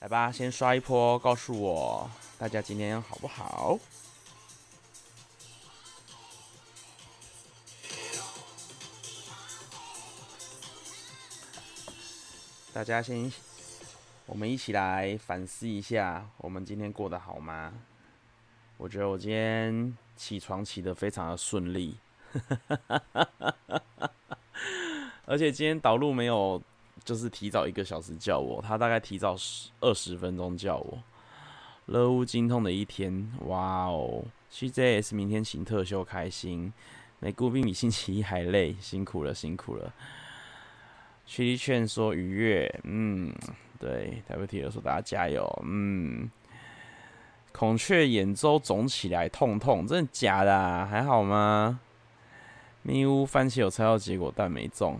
来吧，先刷一波，告诉我大家今天好不好？大家先，我们一起来反思一下，我们今天过得好吗？我觉得我今天起床起得非常的顺利，而且今天导入没有。就是提早一个小时叫我，他大概提早十二十分钟叫我。乐无惊痛的一天，哇哦！CJS 明天请特休，开心。美股比星期一还累，辛苦了，辛苦了。徐立劝说愉悦，嗯，对。WT 说大家加油，嗯。孔雀眼周肿起来，痛痛，真的假的啊？还好吗？迷屋番茄有猜到结果，但没中。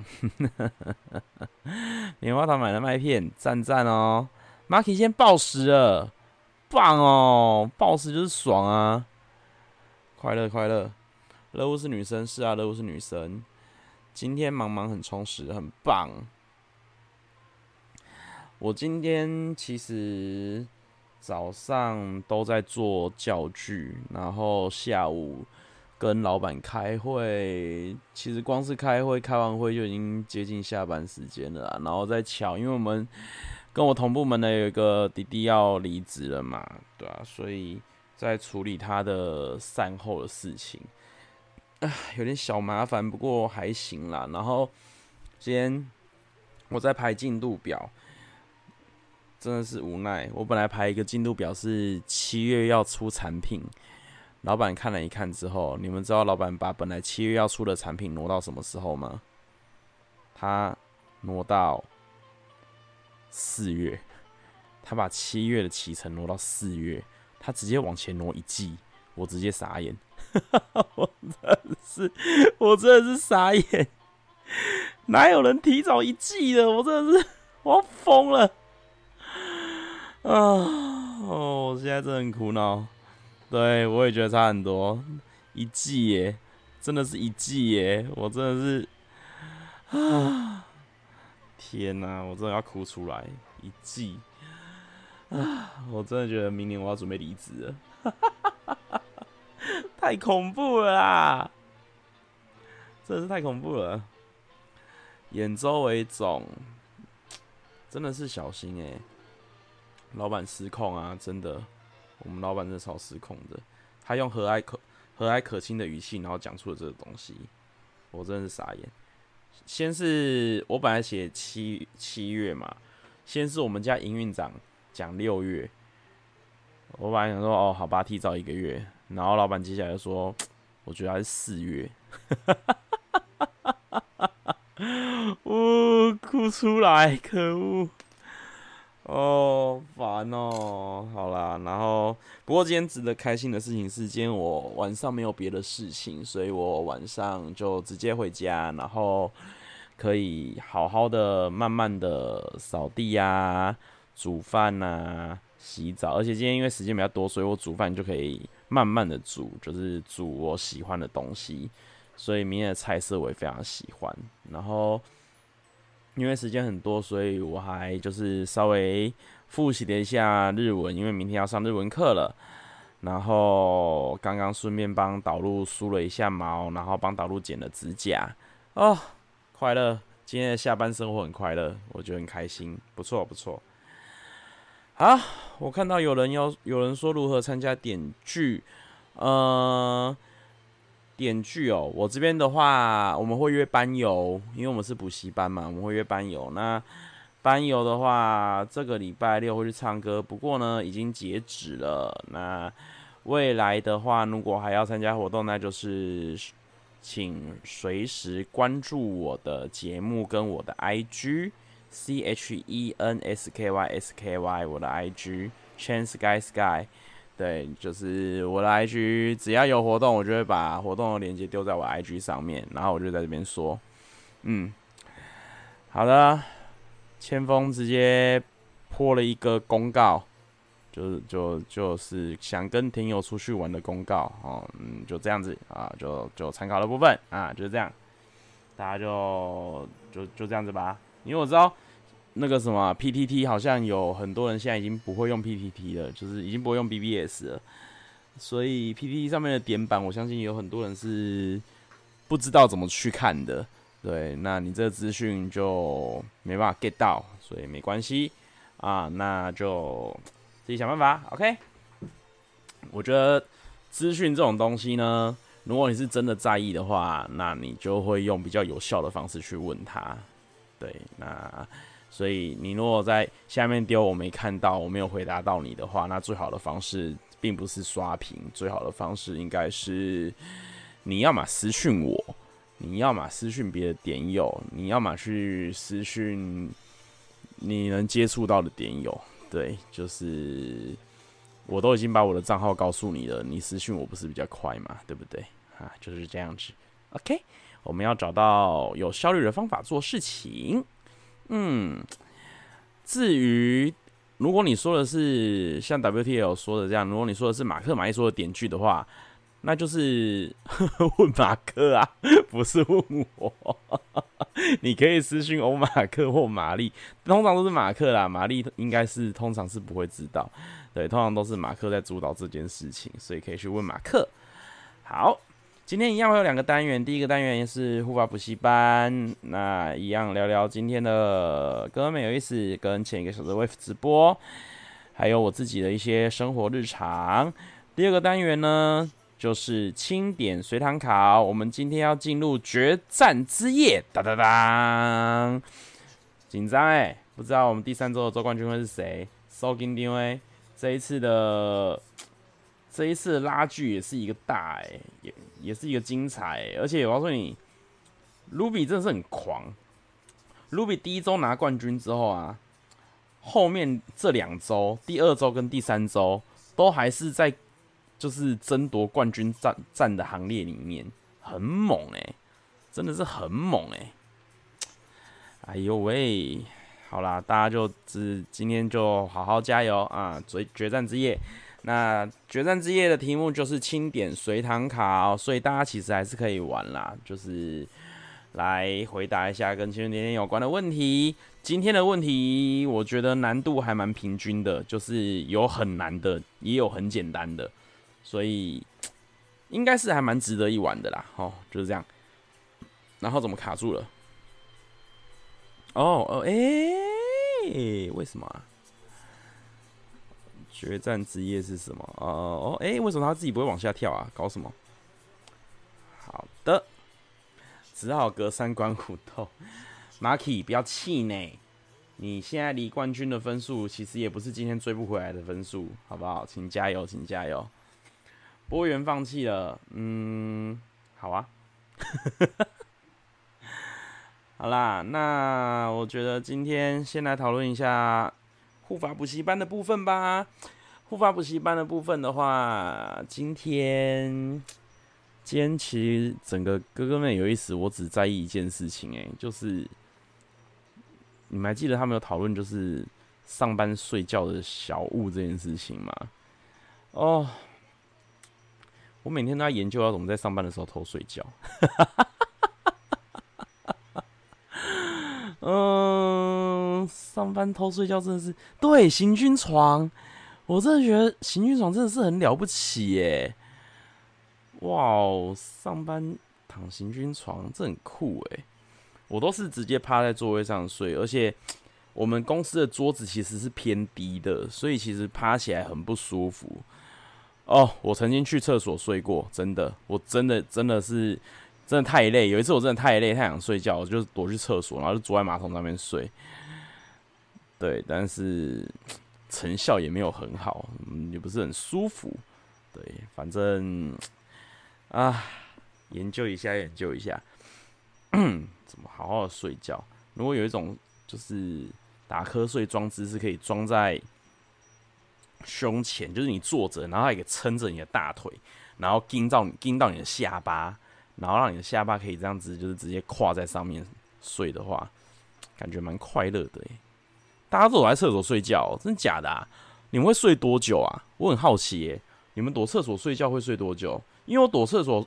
棉花糖买了麦片，赞赞哦。Marky 先暴食了，棒哦！暴食就是爽啊，快乐快乐。乐屋是女生，是啊，乐屋是女生。今天忙忙很充实，很棒。我今天其实早上都在做教具，然后下午。跟老板开会，其实光是开会，开完会就已经接近下班时间了。然后再巧，因为我们跟我同部门的有一个弟弟要离职了嘛，对啊，所以在处理他的善后的事情，有点小麻烦，不过还行啦。然后今天我在排进度表，真的是无奈。我本来排一个进度表是七月要出产品。老板看了一看之后，你们知道老板把本来七月要出的产品挪到什么时候吗？他挪到四月，他把七月的期程挪到四月，他直接往前挪一季，我直接傻眼，我真的是，我真的是傻眼，哪有人提早一季的？我真的是，我要疯了啊！哦，我现在真的很苦恼。对，我也觉得差很多，一季耶，真的是一季耶，我真的是啊，天哪，我真的要哭出来，一季啊，我真的觉得明年我要准备离职了，太恐怖了啦，真的是太恐怖了，眼周围肿，真的是小心哎，老板失控啊，真的。我们老板真的超失控的，他用和蔼可和蔼可亲的语气，然后讲出了这个东西，我真的是傻眼。先是我本来写七七月嘛，先是我们家营运长讲六月，我本来想说哦，好吧，提早一个月，然后老板接下来就说，我觉得还是四月，我哭出来，可恶。哦，烦哦，好啦，然后不过今天值得开心的事情是，今天我晚上没有别的事情，所以我晚上就直接回家，然后可以好好的、慢慢的扫地呀、煮饭呐、洗澡，而且今天因为时间比较多，所以我煮饭就可以慢慢的煮，就是煮我喜欢的东西，所以明天的菜色我也非常喜欢，然后。因为时间很多，所以我还就是稍微复习了一下日文，因为明天要上日文课了。然后刚刚顺便帮导入梳了一下毛，然后帮导入剪了指甲。哦，快乐！今天的下班生活很快乐，我觉得很开心，不错不错。好，我看到有人要有人说如何参加点剧，呃。点剧哦，我这边的话，我们会约班游，因为我们是补习班嘛，我们会约班游。那班游的话，这个礼拜六会去唱歌，不过呢，已经截止了。那未来的话，如果还要参加活动，那就是请随时关注我的节目跟我的 IG C H E N S K Y S K Y，我的 IG Chen Sky Sky。对，就是我的 IG，只要有活动，我就会把活动的链接丢在我 IG 上面，然后我就在这边说，嗯，好的，千锋直接破了一个公告，就是就就是想跟听友出去玩的公告哦，嗯，就这样子啊，就就参考的部分啊，就是这样，大家就就就这样子吧，因为我知道那个什么 PTT 好像有很多人现在已经不会用 PTT 了，就是已经不会用 BBS 了。所以 PTT 上面的点板，我相信有很多人是不知道怎么去看的。对，那你这个资讯就没办法 get 到，所以没关系啊，那就自己想办法。OK，我觉得资讯这种东西呢，如果你是真的在意的话，那你就会用比较有效的方式去问他。对，那所以你如果在下面丢我没看到，我没有回答到你的话，那最好的方式并不是刷屏，最好的方式应该是你要么私讯我。你要么私讯别的点友，你要么去私讯你能接触到的点友，对，就是我都已经把我的账号告诉你了，你私讯我不是比较快嘛，对不对？啊，就是这样子。OK，我们要找到有效率的方法做事情。嗯，至于如果你说的是像 WTL 说的这样，如果你说的是马克马一说的点句的话。那就是呵 呵问马克啊，不是问我。你可以私信欧马克或玛丽，通常都是马克啦。玛丽应该是通常是不会知道，对，通常都是马克在主导这件事情，所以可以去问马克。好，今天一样会有两个单元，第一个单元是护法补习班，那一样聊聊今天的歌美有意思，跟前一个小时的 Wave 直播，还有我自己的一些生活日常。第二个单元呢？就是清点随堂考，我们今天要进入决战之夜，哒哒当，紧张哎，不知道我们第三周的周冠军会是谁？收紧张哎，这一次的这一次拉锯也是一个大哎，也也是一个精彩，而且我告诉你，Ruby 真的是很狂，Ruby 第一周拿冠军之后啊，后面这两周，第二周跟第三周都还是在。就是争夺冠军战战的行列里面很猛哎、真的是很猛哎、哎呦喂，好啦，大家就只今天就好好加油啊！决决战之夜，那决战之夜的题目就是清点随堂考，所以大家其实还是可以玩啦，就是来回答一下跟青春点点有关的问题。今天的问题我觉得难度还蛮平均的，就是有很难的，也有很简单的。所以 应该是还蛮值得一玩的啦，哦，就是这样。然后怎么卡住了？哦哦，哎、为什么？决战之夜是什么？哦哦，哎，为什么他自己不会往下跳啊？搞什么？好的，只好隔山观虎斗。Marky，不要气馁，你现在离冠军的分数其实也不是今天追不回来的分数，好不好？请加油，请加油。波源放弃了，嗯，好啊，好啦，那我觉得今天先来讨论一下护法补习班的部分吧。护法补习班的部分的话，今天今天其实整个哥哥们有意思，我只在意一件事情，哎，就是你们还记得他们有讨论就是上班睡觉的小物这件事情吗？哦。我每天都在研究要怎么在上班的时候偷睡觉。嗯，上班偷睡觉真的是对行军床，我真的觉得行军床真的是很了不起耶！哇哦，上班躺行军床这很酷哎！我都是直接趴在座位上睡，而且我们公司的桌子其实是偏低的，所以其实趴起来很不舒服。哦，我曾经去厕所睡过，真的，我真的真的是真的太累。有一次我真的太累，太想睡觉，我就躲去厕所，然后就坐在马桶上面睡。对，但是成效也没有很好，也不是很舒服。对，反正啊，研究一下，研究一下，怎么好好的睡觉。如果有一种就是打瞌睡装置，是可以装在。胸前就是你坐着，然后还可以撑着你的大腿，然后钉到钉到你的下巴，然后让你的下巴可以这样子，就是直接跨在上面睡的话，感觉蛮快乐的。大家都躲在厕所睡觉，真的假的啊？你们会睡多久啊？我很好奇耶，你们躲厕所睡觉会睡多久？因为我躲厕所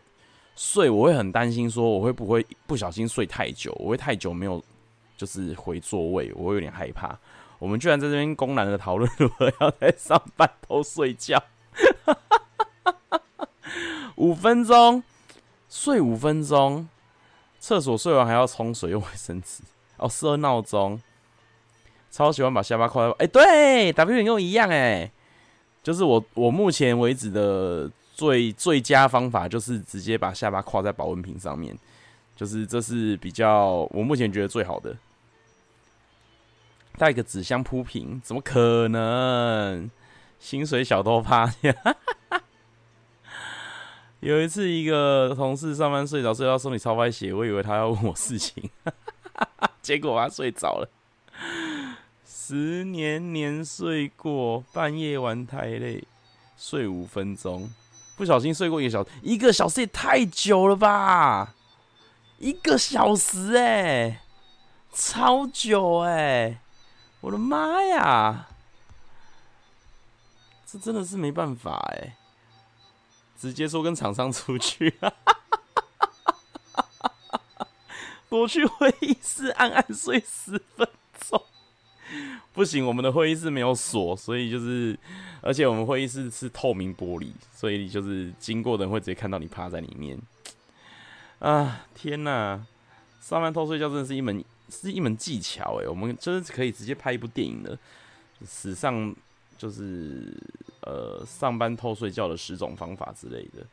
睡，我会很担心说我会不会不小心睡太久，我会太久没有就是回座位，我有点害怕。我们居然在这边公然的讨论如何要在上班偷睡觉，五分钟睡五分钟，厕所睡完还要冲水用卫生纸哦，设闹钟，超喜欢把下巴靠在，哎、欸，对，W 跟我一样，哎，就是我我目前为止的最最佳方法就是直接把下巴靠在保温瓶上面，就是这是比较我目前觉得最好的。带个纸箱铺平，怎么可能？薪水小偷趴下。有一次，一个同事上班睡着，睡到手里超拍血，我以为他要问我事情，结果他睡着了。十年年睡过，半夜玩太累，睡五分钟，不小心睡过一个小时，一个小时也太久了吧？一个小时哎、超久哎、我的妈呀！这真的是没办法哎，直接说跟厂商出去，躲去会议室暗暗睡十分钟。不行，我们的会议室没有锁，所以就是，而且我们会议室是透明玻璃，所以就是经过的人会直接看到你趴在里面。啊，天哪！上班偷睡觉真的是一门。是一门技巧哎，我们就是可以直接拍一部电影的，史上就是呃上班偷睡觉的十种方法之类的。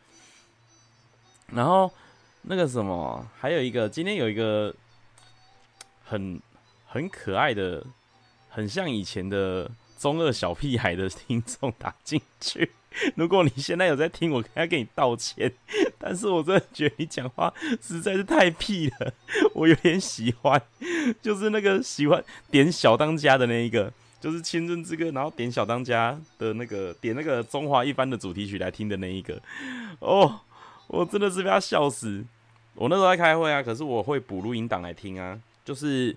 然后那个什么，还有一个今天有一个很很可爱的，很像以前的中二小屁孩的听众打进去。如果你现在有在听，我要跟你道歉。但是我真的觉得你讲话实在是太屁了，我有点喜欢，就是那个喜欢点小当家的那一个，就是《青春之歌》，然后点小当家的那个，点那个《中华一番》的主题曲来听的那一个。哦，我真的是被他笑死。我那时候在开会啊，可是我会补录音档来听啊。就是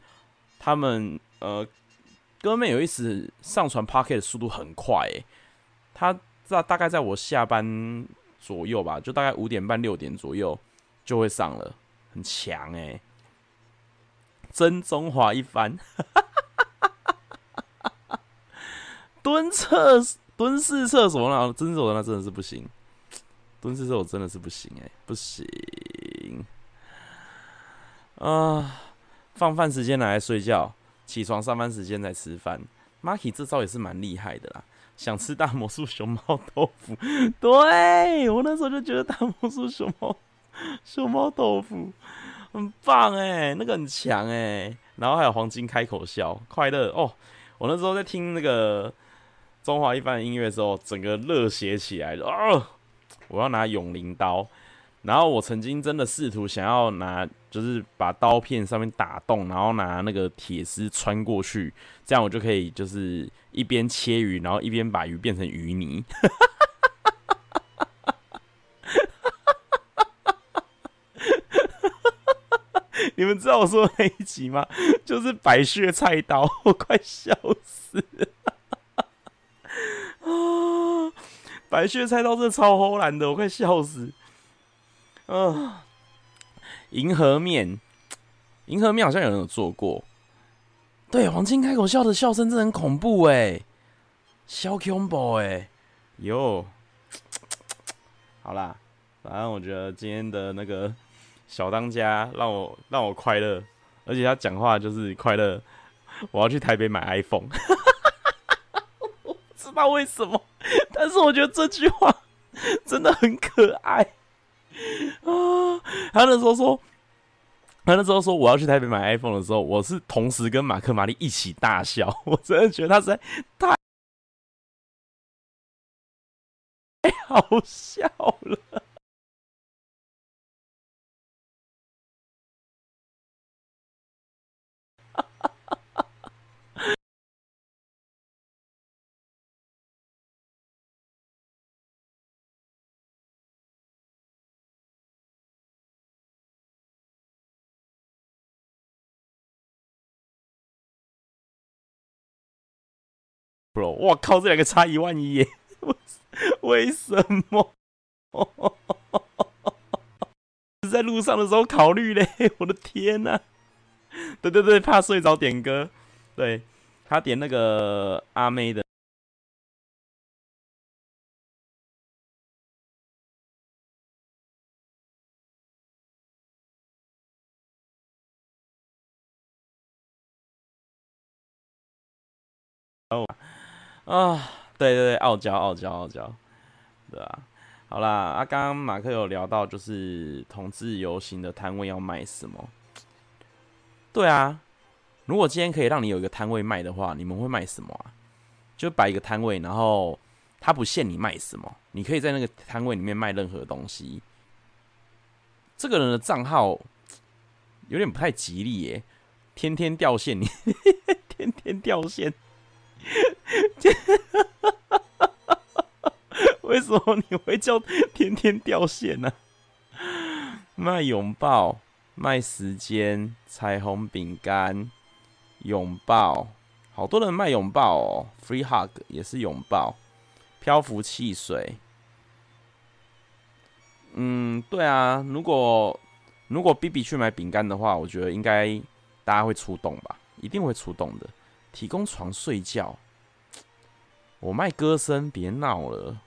他们呃，哥们有意思，上传 Pocket 的速度很快，欸，他。大大概在我下班左右吧，就大概五点半六点左右就会上了，很强诶、欸，真中华一番，蹲厕蹲式厕所那蹲厕所那真的是不行，蹲式厕所真的是不行诶、不行。啊！放饭时间拿来睡觉，起床上班时间才吃饭，Marky 这招也是蛮厉害的啦。想吃大魔术熊猫豆腐，对，我那时候就觉得大魔术熊猫熊猫豆腐很棒哎，那个很强哎，然后还有黄金开口笑，快乐哦！我那时候在听那个中华一番的音乐的时候，整个热血起来了哦！我要拿永灵刀。然后我曾经真的试图想要拿，就是把刀片上面打洞，然后拿那个铁丝穿过去，这样我就可以就是一边切鱼，然后一边把鱼变成鱼泥。你们知道我说的那一集吗？就是百穴菜刀，我快笑死了。啊，百穴菜刀真的超齁烂的，我快笑死。嗯，银河面，银河面好像有人有做过。对，黄金开口笑的笑声真的很恐怖哎，小恐怖哎，哟，好啦，反正我觉得今天的那个小当家让我让我快乐，而且他讲话就是快乐。我要去台北买 iPhone，我不知道为什么，但是我觉得这句话真的很可爱。他那时候说，他那时候说我要去台北买 iPhone 的时候，我是同时跟马克、玛丽一起大笑。我真的觉得他实在太 好笑了。bro，我靠，这两个差一万一耶！为什么？在路上的时候考虑嘞，我的天呐、对对对，怕睡着点歌，对他点那个阿妹的。啊，对对对，傲娇傲娇傲娇，对啊，好啦，啊，刚刚马克有聊到，就是同志游行的摊位要卖什么？对啊，如果今天可以让你有一个摊位卖的话，你们会卖什么啊？就摆一个摊位，然后他不限你卖什么，你可以在那个摊位里面卖任何东西。这个人的账号有点不太吉利耶，天天掉线，你 天天掉线。为什么你会叫天天掉线呢？卖拥抱、卖时间、彩虹饼干、拥抱，好多人卖拥抱哦。Free hug 也是拥抱，漂浮汽水。嗯，对啊，如果如果 B B 去买饼干的话，我觉得应该大家会出动吧，一定会出动的。提供床睡觉，我卖歌声，别闹了。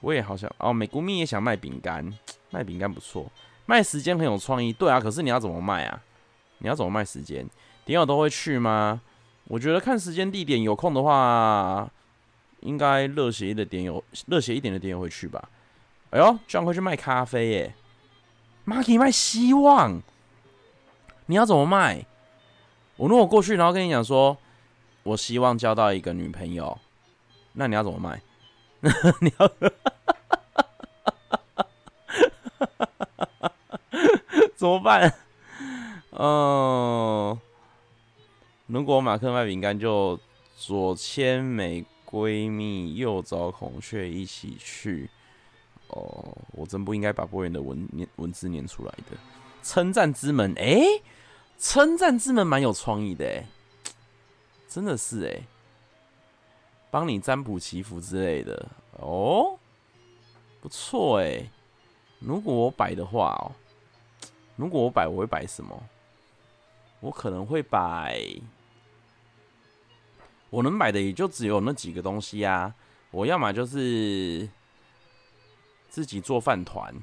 我也好想哦，美国蜜也想卖饼干，卖饼干不错，卖时间很有创意。对啊，可是你要怎么卖啊？你要怎么卖时间？点友都会去吗？我觉得看时间地点，有空的话，应该热血一点的点友，热血一点的点友会去吧。哎呦，居然会去卖咖啡耶！Marky 卖希望，你要怎么卖？我如果过去，然后跟你讲说，我希望交到一个女朋友，那你要怎么卖？你 要怎么办？嗯、如果马克卖饼干，就左牵玫瑰蜜，右找孔雀一起去。哦，我真不应该把波源的文文字念出来的。称赞之门，哎、称赞之门蛮有创意的哎，真的是哎，帮你占卜祈福之类的哦，不错哎。如果我摆的话哦，如果我摆，我会摆什么？我可能会摆，我能摆的也就只有那几个东西啊。我要么就是自己做饭团，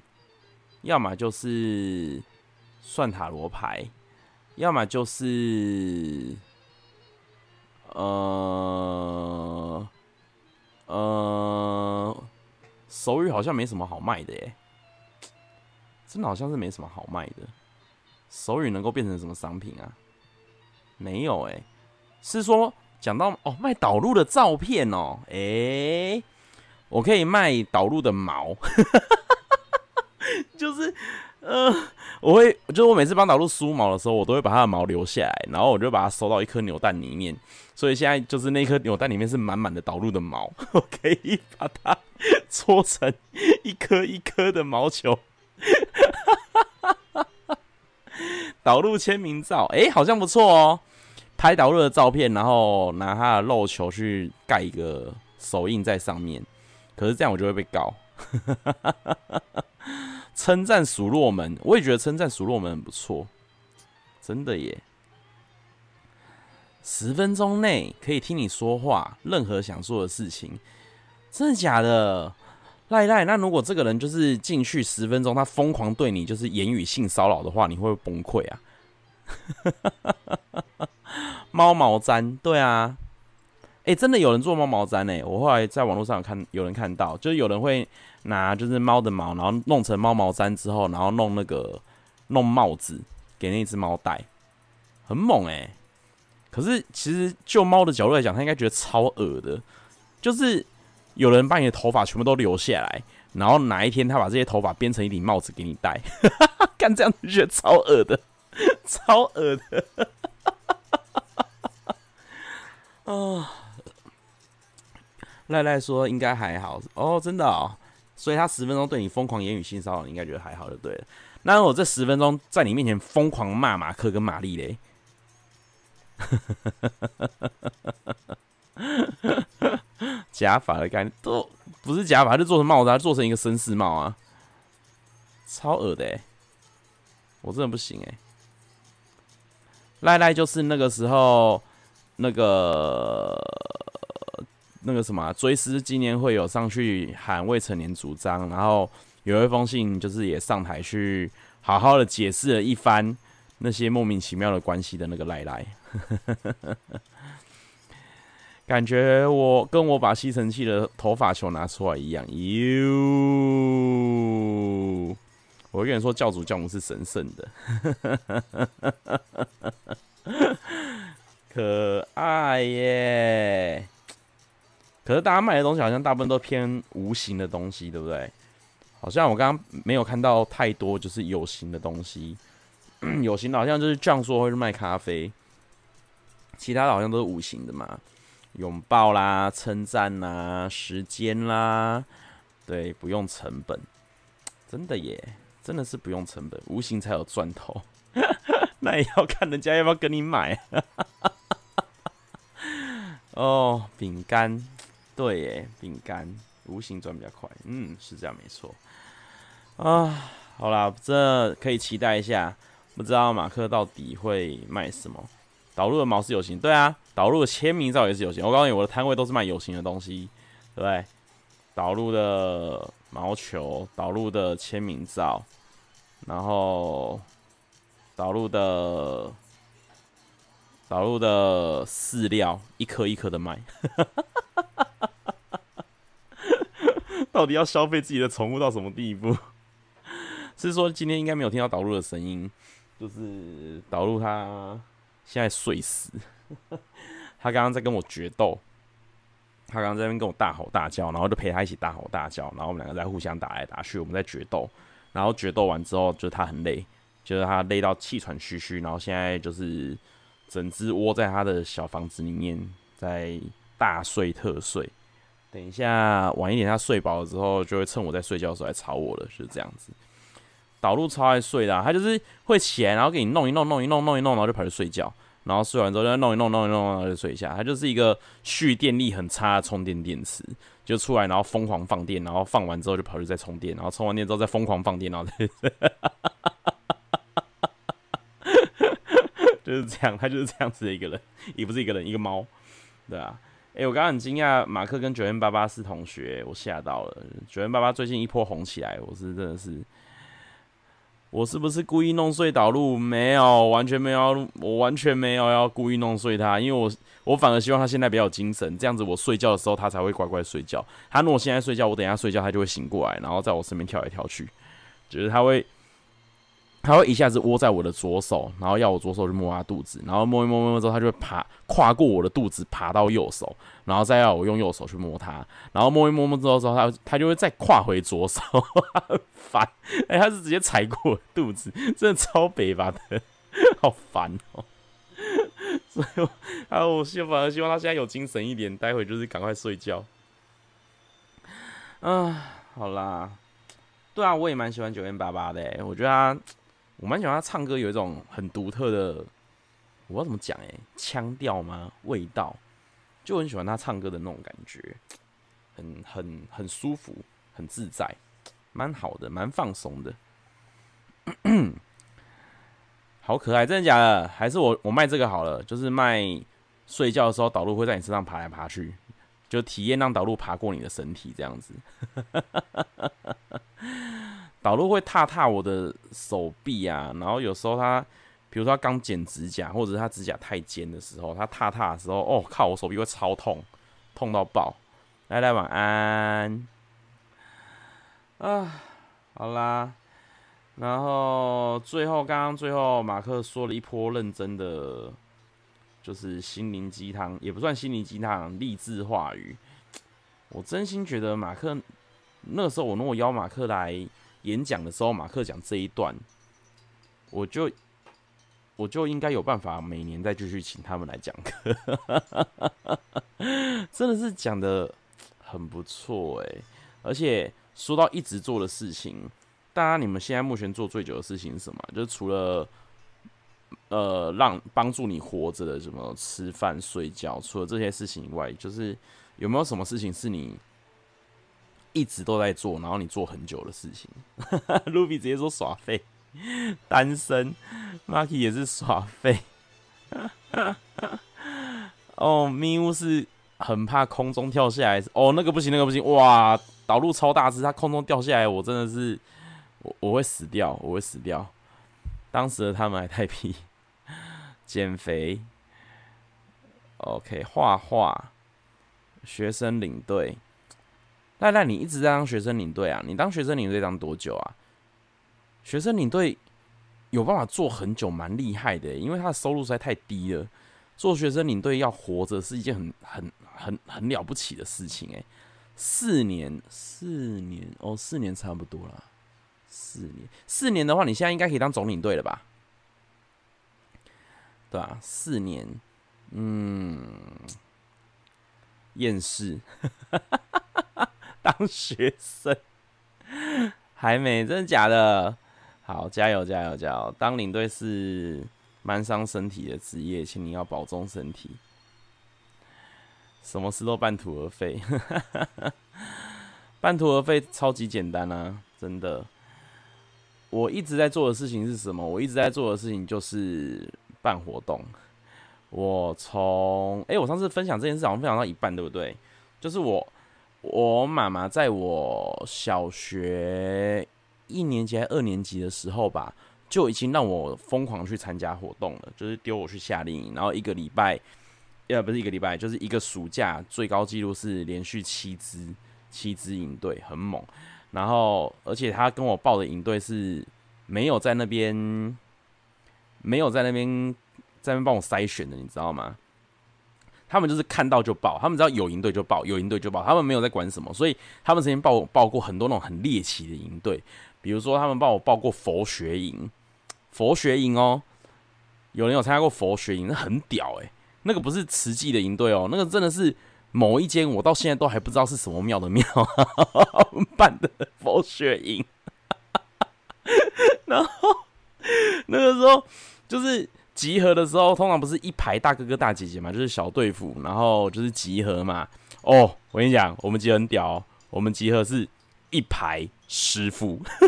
要么就是算塔罗牌。要么就是，呃，呃，手语好像没什么好卖的耶，真的好像是没什么好卖的。手语能够变成什么商品啊？没有哎，是说讲到哦，卖导入的照片哦，哎，我可以卖导入的毛，就是。呃，我会，就是我每次帮导入梳毛的时候，我都会把它的毛留下来，然后我就把它收到一颗扭蛋里面。所以现在就是那颗扭蛋里面是满满的导入的毛，我可以把它搓成一颗一颗的毛球。导入签名照，哎、好像不错哦。拍导入的照片，然后拿它的肉球去盖一个手印在上面。可是这样我就会被告。称赞数落门，我也觉得称赞数落门很不错，真的耶！十分钟内可以听你说话，任何想做的事情，真的假的？赖赖，那如果这个人就是进去十分钟，他疯狂对你就是言语性骚扰的话，你会不会崩溃啊？猫毛毡，对啊，哎、真的有人做猫毛毡呢。我后来在网络上有看，有人看到，就是有人会。拿就是猫的毛，然后弄成猫毛毡之后，然后弄那个弄帽子给那只猫戴，很猛哎、可是其实就猫的角度来讲，它应该觉得超恶的。就是有人把你的头发全部都留下来，然后哪一天他把这些头发编成一顶帽子给你戴，干这样子觉得超恶的，超恶的。啊，赖赖说应该还好哦，真的哦。所以他十分钟对你疯狂言语性骚扰，你应该觉得还好就对了。那我这十分钟在你面前疯狂骂马克跟玛丽嘞，假发的概念都不是假发，就做成帽子，他做成一个绅士帽啊，超恶的、欸，我真的不行哎、欸。赖赖就是那个时候那个那个什么追思纪念会有上去喊未成年主张，然后有一封信就是也上台去好好的解释了一番那些莫名其妙的关系的那个赖赖。感觉我跟我把吸尘器的头发球拿出来一样，哟！我跟你说，教主教母是神圣的，可爱耶。可是大家卖的东西好像大部分都偏无形的东西，对不对？好像我刚刚没有看到太多就是有形的东西，有形的好像就是酱说会是卖咖啡，其他的好像都是无形的嘛。拥抱啦，称赞啦，时间啦，对，不用成本，真的耶，真的是不用成本，无形才有赚头。那也要看人家要不要跟你买。哦，饼干，对耶，饼干，无形赚比较快，嗯，是这样没错。啊，好啦，这可以期待一下，不知道马克到底会卖什么。导入的毛是有形，对啊，导入的签名照也是有形。我告诉你，我的摊位都是卖有形的东西，对不对？导入的毛球，导入的签名照，然后导入的导入的饲料，一颗一颗的卖。到底要消费自己的宠物到什么地步？是说今天应该没有听到导入的声音，就是导入他。现在睡死，他刚刚在跟我决斗，他刚刚在那边跟我大吼大叫，然后就陪他一起大吼大叫，然后我们两个在互相打来打去，我们在决斗，然后决斗完之后，就是他很累，就是他累到气喘吁吁，然后现在就是整只窝在他的小房子里面，在大睡特睡。等一下晚一点他睡饱了之后，就会趁我在睡觉的时候来吵我了，是这样子。导入超爱睡的，啊，他就是会起来，然后给你弄一弄，弄一弄，弄一弄，然后就跑去睡觉。然后睡完之后再弄一弄，弄一弄，然后就睡一下。他就是一个蓄电力很差的充电电池，就出来然后疯狂放电，然后放完之后就跑去再充电，然后充完电之后再疯狂放电，然后再 就是这样，他就是这样子的一个人，也不是一个人，一个猫，对啊。哎、我刚刚很惊讶，马克跟九元八八是同学，我吓到了。九元八八最近一波红起来，我是真的是。我是不是故意弄碎导入？没有，完全没有，我完全没有要故意弄碎它，因为我我反而希望他现在比较精神，这样子我睡觉的时候他才会乖乖睡觉。他如果现在睡觉，我等一下睡觉他就会醒过来，然后在我身边跳来跳去，就是他会。他会一下子窝在我的左手，然后要我左手去摸他肚子，然后摸一摸摸摸之后，他就会爬跨过我的肚子爬到右手，然后再要我用右手去摸他，然后摸一摸摸之后之后，他他就会再跨回左手，很烦。哎、欸，他是直接踩过我肚子，真的超北吧的，好烦哦。所以，啊，我希反而希望他现在有精神一点，待会就是赶快睡觉。啊，好啦，对啊，我也蛮喜欢九零八八的，我觉得他。我蛮喜欢他唱歌，有一种很独特的，我不知道怎么讲哎，腔调吗？味道，就很喜欢他唱歌的那种感觉，很很很舒服，很自在，蛮好的，蛮放松的，好可爱，真的假的？还是我我卖这个好了，就是卖睡觉的时候导入会在你身上爬来爬去，就体验让导入爬过你的身体这样子。导入会踏踏我的手臂啊，然后有时候他，比如说他刚剪指甲，或者是他指甲太尖的时候，他踏踏的时候，哦靠，我手臂会超痛，痛到爆。来来，晚安。啊，好啦，然后最后刚刚最后马克说了一波认真的，就是心灵鸡汤，也不算心灵鸡汤，励志话语。我真心觉得马克那时候，我如果邀马克来。演讲的时候，马克讲这一段，我就我就应该有办法每年再继续请他们来讲课，真的是讲得很不错哎！而且说到一直做的事情，大家你们现在目前做最久的事情是什么？就是除了呃让帮助你活着的什么吃饭睡觉，除了这些事情以外，就是有没有什么事情是你？一直都在做，然后你做很久的事情。Ruby 直接说耍废，单身。Marky 也是耍废。哦，咪乌是很怕空中跳下来。哦，那个不行，那个不行。哇，导入超大只，它空中掉下来，我真的是，我我会死掉，我会死掉。当时的他们还太皮，减肥。OK，画画，学生领队。赖赖，你一直在当学生领队啊？你当学生领队当多久啊？学生领队有办法做很久，蛮厉害的，因为他的收入实在太低了。做学生领队要活着是一件很很很很了不起的事情哎。四年，四年哦，四年差不多了。四年，四年的话，你现在应该可以当总领队了吧？对吧？四年，嗯，厌世，当学生 还没，真的假的？好，加油加油加油！当领队是蛮伤身体的职业，请你要保重身体。什么事都半途而废，半途而废超级简单啊！真的，我一直在做的事情是什么？我一直在做的事情就是办活动。我从哎、我上次分享这件事好像分享到一半，对不对？就是我我妈妈在我小学。一年级还二年级的时候吧，就已经让我疯狂去参加活动了，就是丢我去夏令营，然后一个礼拜，呃，不是一个礼拜，就是一个暑假，最高纪录是连续七支七支营队，很猛。然后，而且他跟我报的营队是没有在那边，没有在那边在那边帮我筛选的，你知道吗？他们就是看到就报，他们只要有营队就报，有营队就报，他们没有在管什么，所以他们曾经报报过很多那种很猎奇的营队。比如说，他们帮我报过佛学营，佛学营哦，有人有参加过佛学营，那很屌诶。那个不是慈济的营队哦，那个真的是某一间我到现在都还不知道是什么庙的庙 办的佛学营。然后那个时候就是集合的时候，通常不是一排大哥哥大姐姐嘛，就是小队服，然后就是集合嘛。哦，我跟你讲，我们集合很屌哦，我们集合是一排。师傅，哈哈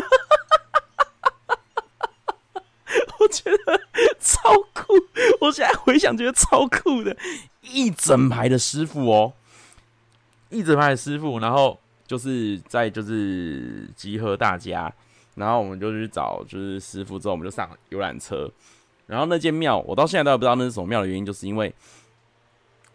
哈我觉得超酷！我现在回想，觉得超酷的，一整排的师傅哦，一整排的师傅，然后就是在就是集合大家，然后我们就去找就是师傅，之后我们就上游览车，然后那间庙我到现在都不知道那是什么庙的原因，就是因为。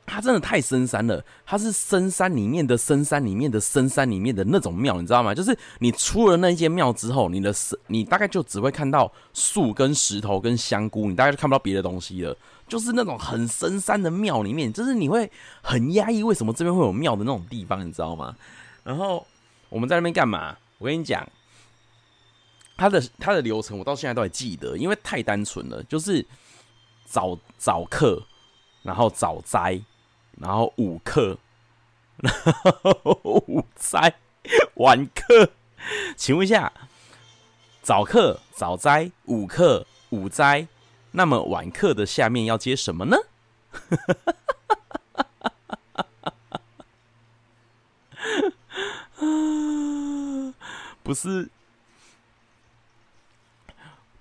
它真的太深山了，它是深山里面的深山里面的深山里面的那种庙，你知道吗？就是你出了那间庙之后，你的你大概就只会看到树跟石头跟香菇，你大概就看不到别的东西了。就是那种很深山的庙里面，就是你会很压抑，为什么这边会有庙的那种地方，你知道吗？然后我们在那边干嘛？我跟你讲，他的他的流程我到现在都还记得，因为太单纯了，就是早早课，然后早斋。然后午课，然后午斋，晚课。请问一下，早课早斋，午课午斋，那么晚课的下面要接什么呢？不是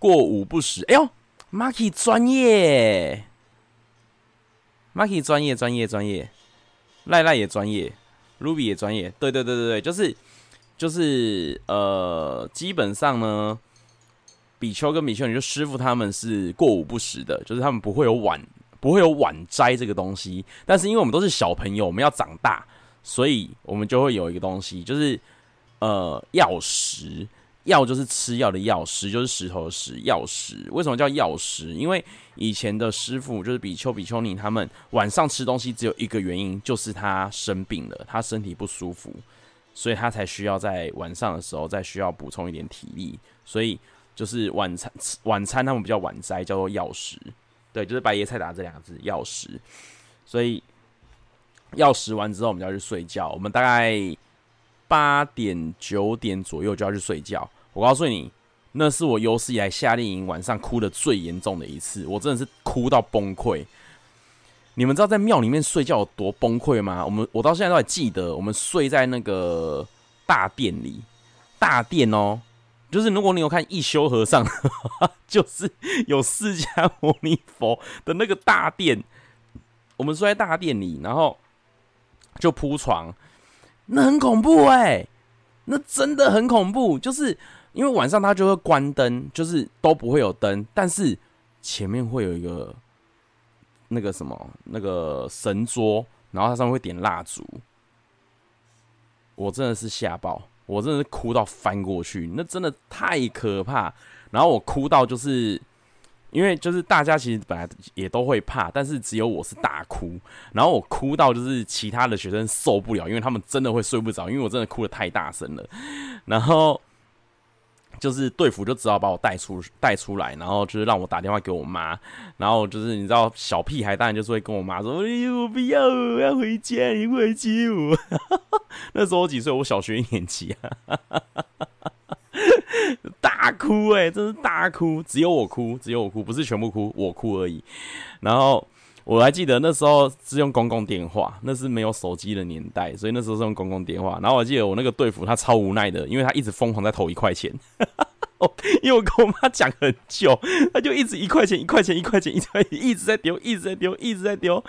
过午不食。哎呦，Marky 专业。Marky 专业专业专业，赖赖也专业，Ruby 也专业，对对对对对，就是就是呃，基本上呢，比丘跟比丘尼就师傅他们是过午不食的，就是他们不会有晚不会有晚斋这个东西，但是因为我们都是小朋友，我们要长大，所以我们就会有一个东西，就是呃药食。药就是吃药的药，食就是石头的石，药食。为什么叫药食？因为以前的师傅就是比丘、比丘尼，他们晚上吃东西只有一个原因，就是他生病了，他身体不舒服，所以他才需要在晚上的时候再需要补充一点体力，所以就是晚餐晚餐他们比较晚斋，叫做药食。对，就是白叶菜打这两个字，药食。所以药食完之后，我们就要去睡觉。我们大概。八点九点左右就要去睡觉。我告诉你，那是我有史以来夏令营晚上哭的最严重的一次。我真的是哭到崩溃。你们知道在庙里面睡觉有多崩溃吗？我们我到现在都还记得，我们睡在那个大殿里，大殿哦，就是如果你有看一休和尚，就是有释迦牟尼佛的那个大殿，我们睡在大殿里，然后就铺床，那很恐怖哎、那真的很恐怖，就是因为晚上它就会关灯，就是都不会有灯，但是前面会有一个那个什么那个神桌，然后它上面会点蜡烛，我真的是吓爆。我真的是哭到翻过去，那真的太可怕。然后我哭到就是，因为就是大家其实本来也都会怕，但是只有我是大哭。然后我哭到就是其他的学生受不了，因为他们真的会睡不着，因为我真的哭得太大声了。然后。就是队服就只好把我带出带出来，然后就是让我打电话给我妈，然后就是你知道小屁孩当然就是会跟我妈说：“哎，我不要，我要回家，你回接我。”那时候我几岁？我小学一年级啊，大哭哎、真是大哭，只有我哭，只有我哭，不是全部哭，我哭而已。然后。我还记得那时候是用公共电话，那是没有手机的年代，所以那时候是用公共电话。然后我记得我那个队服他超无奈的，因为他一直疯狂在投一块钱，因为我跟我妈讲很久，他就一直一块钱一块钱一块钱一块一直在丢，一直在丢，一直在丢。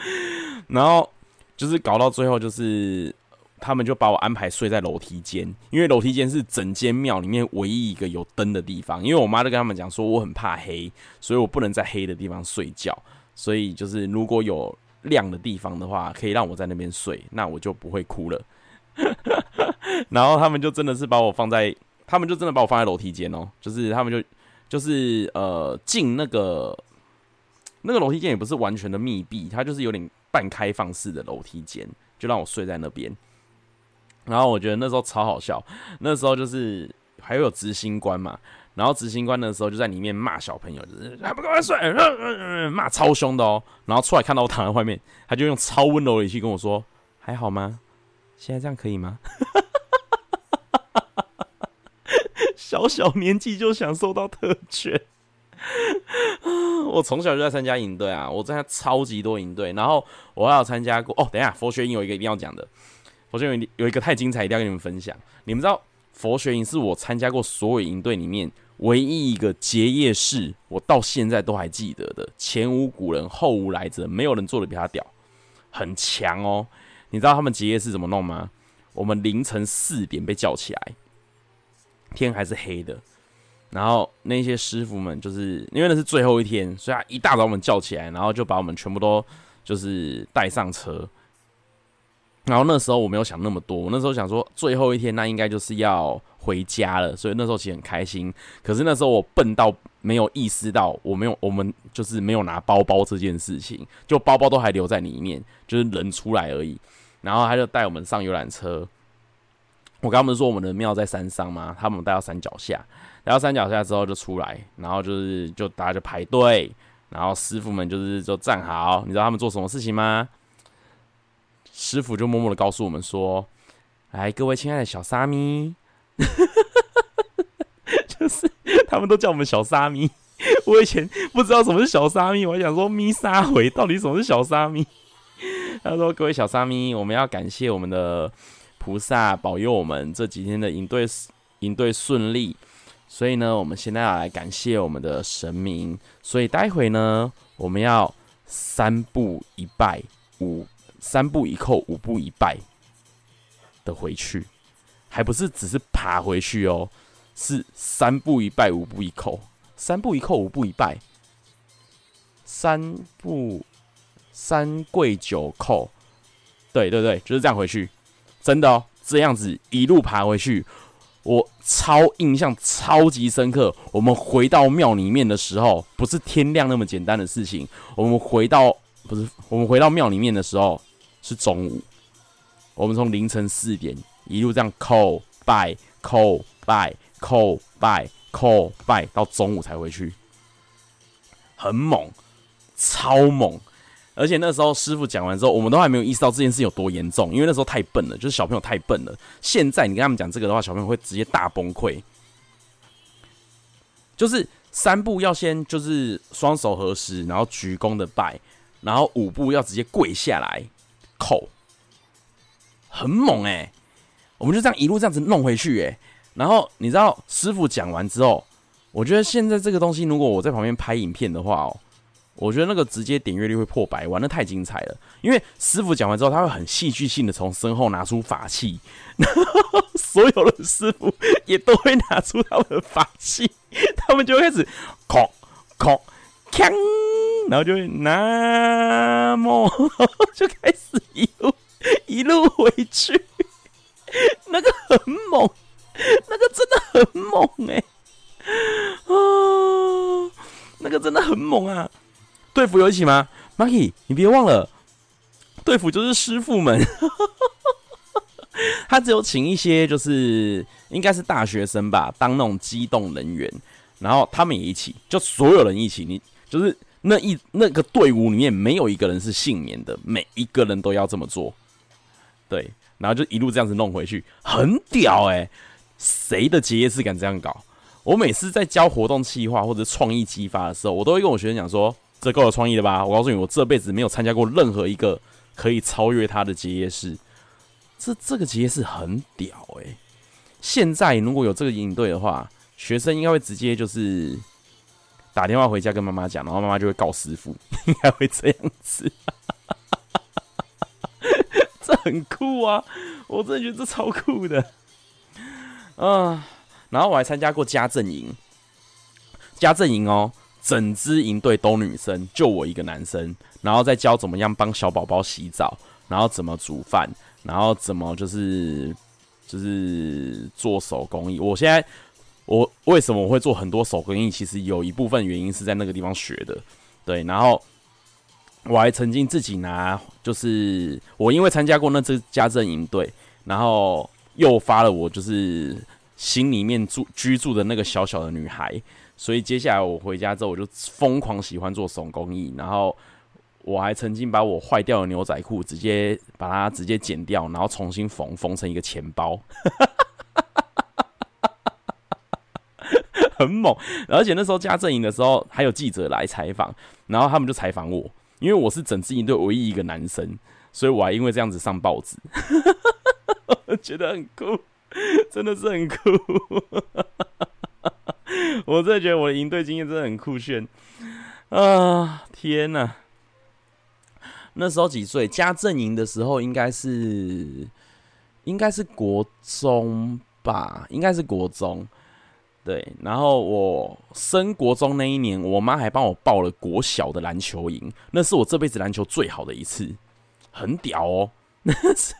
然后就是搞到最后，就是他们就把我安排睡在楼梯间，因为楼梯间是整间庙里面唯一一个有灯的地方。因为我妈就跟他们讲说，我很怕黑，所以我不能在黑的地方睡觉。所以就是如果有亮的地方的话，可以让我在那边睡，那我就不会哭了。然后他们就真的是把我放在，他们就真的把我放在楼梯间哦，就是他们就就是呃进那个那个楼梯间也不是完全的密闭，它就是有点半开放式的楼梯间，就让我睡在那边。然后我觉得那时候超好笑，那时候就是还有执行官嘛。然后执行官的时候就在里面骂小朋友，就是还不赶快睡，骂超凶的哦。然后出来看到我躺在外面，他就用超温柔的语气跟我说：“还好吗？现在这样可以吗？” 小小年纪就想受到特权。我从小就在参加营队啊，我参加超级多营队。然后我还有参加过哦，等一下佛学营有一个一定要讲的，佛学营有一个太精彩，一定要跟你们分享。你们知道？佛学营是我参加过所有营队里面唯一一个结业式，我到现在都还记得的。前无古人，后无来者，没有人做的比他屌，很强哦。你知道他们结业式怎么弄吗？我们凌晨四点被叫起来，天还是黑的，然后那些师傅们就是因为那是最后一天，所以他一大早我们叫起来，然后就把我们全部都就是带上车。然后那时候我没有想那么多，我那时候想说最后一天那应该就是要回家了，所以那时候其实很开心。可是那时候我笨到没有意识到我没有我们就是没有拿包包这件事情，就包包都还留在里面，就是人出来而已。然后他就带我们上游览车。我刚刚不是说我们的庙在山上吗？他们带到山脚下，带到山脚下之后就出来，然后就是就大家就排队，然后师傅们就是就站好。你知道他们做什么事情吗？师傅就默默的告诉我们说：“来，各位亲爱的小沙弥，就是他们都叫我们小沙弥。我以前不知道什么是小沙弥，我还想说弥沙回到底什么是小沙弥？他说：各位小沙弥，我们要感谢我们的菩萨保佑我们这几天的营队营队顺利，所以呢，我们现在要来感谢我们的神明。所以待会呢，我们要三步一拜五。”三步一叩，五步一拜的回去，还不是只是爬回去哦，是三步一拜，五步一叩，三步一叩，五步一拜，三步三跪九叩，对对对，就是这样回去，真的哦，这样子一路爬回去，我超印象超级深刻。我们回到庙里面的时候，不是天亮那么简单的事情，我们回到不是我们回到庙里面的时候。是中午，我们从凌晨四点一路这样叩拜、叩拜、叩拜、叩拜，到中午才回去，很猛，超猛！而且那时候师傅讲完之后，我们都还没有意识到这件事有多严重，因为那时候太笨了，就是小朋友太笨了。现在你跟他们讲这个的话，小朋友会直接大崩溃。就是三步要先就是双手合十，然后鞠躬的拜，然后五步要直接跪下来。口。很猛哎、我们就这样一路这样子弄回去哎、然后你知道师傅讲完之后，我觉得现在这个东西，如果我在旁边拍影片的话哦，我觉得那个直接点阅率会破百玩的太精彩了。因为师傅讲完之后，他会很戏剧性的从身后拿出法器，然 后所有的师傅也都会拿出他们的法器，他们就会开始哐哐锵，然后就会那么就开始一路一路回去，那个很猛，那个真的很猛哎、欸。哦，那个真的很猛啊！队服有一起吗？Marky，你别忘了，队辅就是师傅们。他只有请一些，就是应该是大学生吧，当那种机动人员，然后他们也一起，就所有人一起。你就是那一那个队伍里面没有一个人是幸免的，每一个人都要这么做。对，然后就一路这样子弄回去，很屌哎、谁的结业式敢这样搞？我每次在教活动企划或者创意激发的时候，我都会跟我学生讲说：“这够有创意的吧？”我告诉你，我这辈子没有参加过任何一个可以超越他的结业式。这这个结业式很屌诶、现在如果有这个营队的话，学生应该会直接就是打电话回家跟妈妈讲，然后妈妈就会告师傅，应该会这样子。这很酷啊！我真的觉得这超酷的。啊。然后我还参加过家政营，家政营哦，整支营队都女生，就我一个男生，然后再教怎么样帮小宝宝洗澡，然后怎么煮饭，然后怎么就是就是做手工艺。我现在我为什么我会做很多手工艺？其实有一部分原因是在那个地方学的，对。然后我还曾经自己拿，就是我因为参加过那支家政营队，然后诱发了我就是。心里面住居住的那个小小的女孩，所以接下来我回家之后，我就疯狂喜欢做手工艺。然后我还曾经把我坏掉的牛仔裤直接把它直接剪掉，然后重新缝，缝成一个钱包，很猛。而且那时候加阵营的时候，还有记者来采访，然后他们就采访我，因为我是整支营队唯一一个男生，所以我还因为这样子上报纸，觉得很酷。真的是很酷，我真的觉得我的营队经验真的很酷炫啊！天哪，那时候几岁？加阵营的时候应该是应该是国中吧，应该是国中。对，然后我升国中那一年，我妈还帮我报了国小的篮球营，那是我这辈子篮球最好的一次，很屌哦！那是。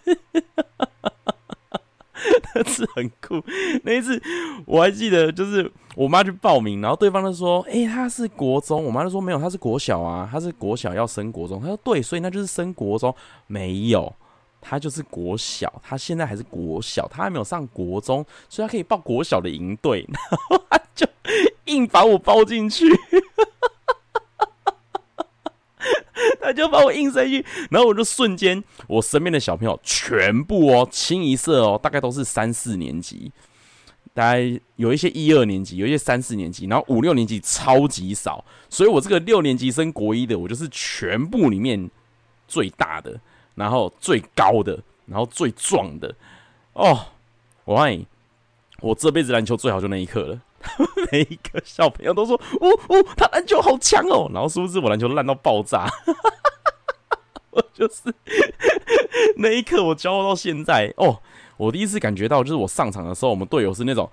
那次很酷，那一次我还记得，就是我妈去报名，然后对方就说：“哎、欸，他是国中。”我妈就说：“没有，他是国小啊，他是国小要升国中。”他说：“对，所以那就是升国中。”没有，他就是国小，他现在还是国小，他还没有上国中，所以他可以报国小的营队，然后他就硬把我包进去。他就把我硬塞进去，然后我就瞬间，我身边的小朋友全部哦，清一色哦，大概都是三四年级，大概有一些一二年级，有一些三四年级，然后五六年级超级少，所以我这个六年级升国一的，我就是全部里面最大的，然后最高的，然后最壮的哦。我爱你我这辈子篮球最好就那一刻了。每一个小朋友都说：“哦哦，他篮球好强哦！”然后是不是我篮球烂到爆炸？我就是那一刻，我骄傲到现在哦。我第一次感觉到，就是我上场的时候，我们队友是那种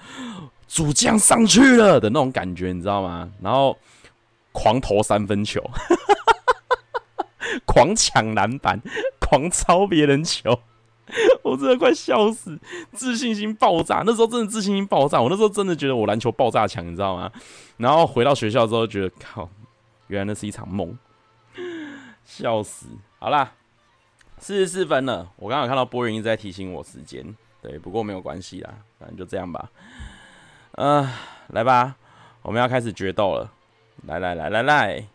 主将上去了的那种感觉，你知道吗？然后狂投三分球，狂抢篮板，狂抄别人球。我真的快笑死，自信心爆炸。那时候真的自信心爆炸，我那时候真的觉得我篮球爆炸强，你知道吗？然后回到学校之后，觉得靠，原来那是一场梦，笑死。好啦，四十四分了。我刚刚看到波云一直在提醒我时间，对，不过没有关系啦，反正就这样吧。嗯、呃，来吧，我们要开始决斗了。来来来来来，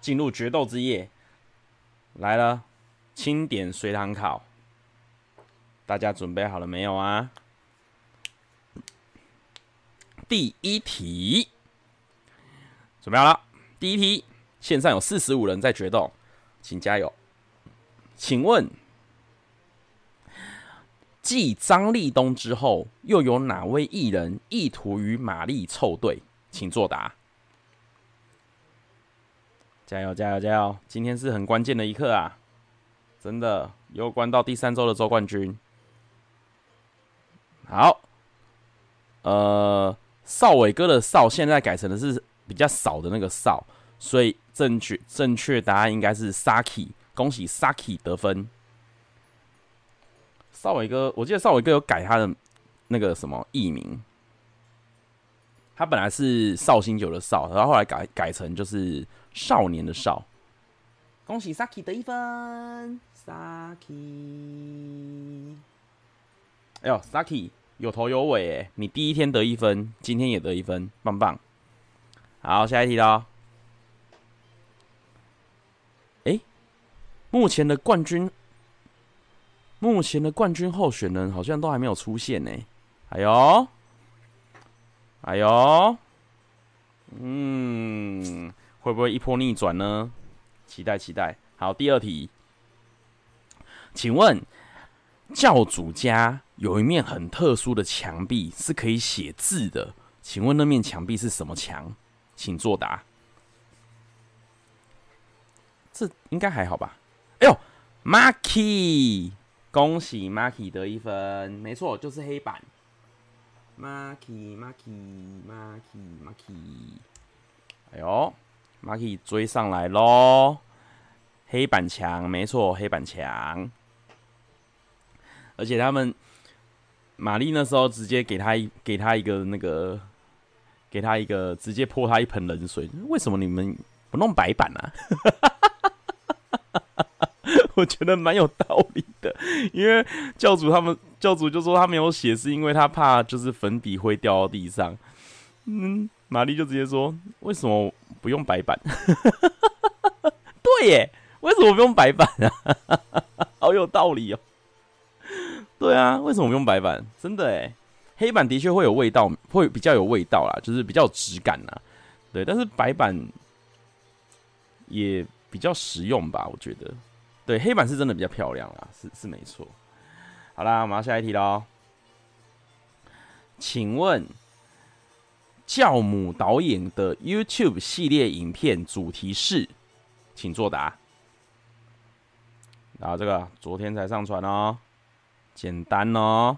进入决斗之夜，来了。清点随堂考，大家准备好了没有啊？第一题，准备好了。第一题，线上有四十五人在决斗，请加油。请问，继张立东之后，又有哪位艺人意图与玛丽凑对？请作答。加油加油加油！今天是很关键的一刻啊，真的攸关到第三周的周冠军。好，呃，少伟哥的少现在改成的是比较少的那个少，所以正确正确答案应该是 Saki，恭喜 Saki 得分。少伟哥，我记得少伟哥有改他的那个什么艺名。他本来是绍兴酒的绍，然后后来改改成就是少年的少。恭喜 Saki 得一分，Saki。哎呦，Saki 有头有尾哎，你第一天得一分，今天也得一分，棒棒。好，下一题喽。哎，目前的冠军，目前的冠军候选人好像都还没有出现呢。哎呦。哎呦，嗯，会不会一波逆转呢？期待期待。好，第二题，请问教主家有一面很特殊的墙壁是可以写字的，请问那面墙壁是什么墙？请作答。这应该还好吧？哎呦，Marky，恭喜 Marky 得一分，没错，就是黑板。Marky，Marky，Marky，Marky，哎呦玛丽追上来喽！黑板墙，没错，黑板墙。而且他们玛丽那时候直接给他一给他一个那个，给他一个直接泼他一盆冷水。为什么你们不弄白板啊？我觉得蛮有道理的，因为教主他们教主就说他没有写，是因为他怕就是粉笔会掉到地上。嗯，玛丽就直接说：“为什么不用白板？” 对耶，为什么不用白板啊？好有道理哦。对啊，为什么不用白板？真的哎，黑板的确会有味道，会比较有味道啦，就是比较有质感呐。对，但是白板也比较实用吧，我觉得。对，黑板是真的比较漂亮啊，是是没错。好啦，我们要下一题喽。请问教母导演的 YouTube 系列影片主题是？请作答。然后这个昨天才上传哦，简单哦，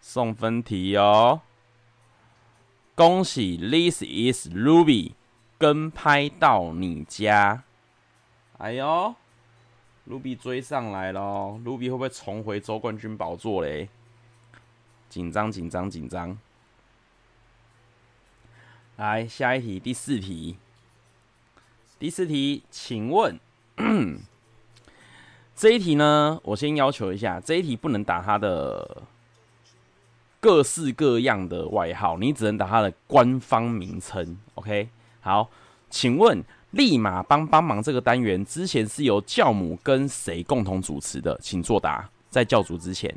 送分题哦。恭喜 This is Ruby 跟拍到你家。哎呦！卢比追上来了，卢比会不会重回周冠军宝座嘞？紧张紧张紧张！来下一题，第四题。第四题，请问 这一题呢？我先要求一下，这一题不能打他的各式各样的外号，你只能打他的官方名称。OK，好，请问。立马帮帮忙！这个单元之前是由教母跟谁共同主持的？请作答。在教主之前，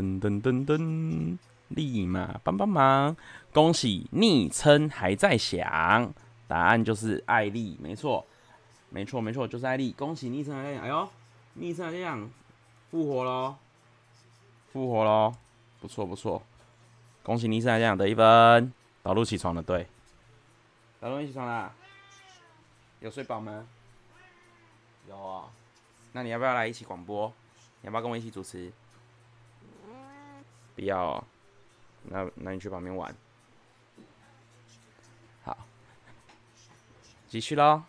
噔噔噔噔，立马帮帮忙！恭喜昵称还在想，答案就是艾丽，没错，没错，没错，就是艾丽。恭喜昵称还在想，哎呦，昵称还在想，复活喽，复活喽，不错不错，恭喜昵称还在想得一分。导入起床了，对。导入起床啦，有睡饱吗？有啊、那你要不要来一起广播？你要不要跟我一起主持？要、那那你去旁边玩。好，继续喽。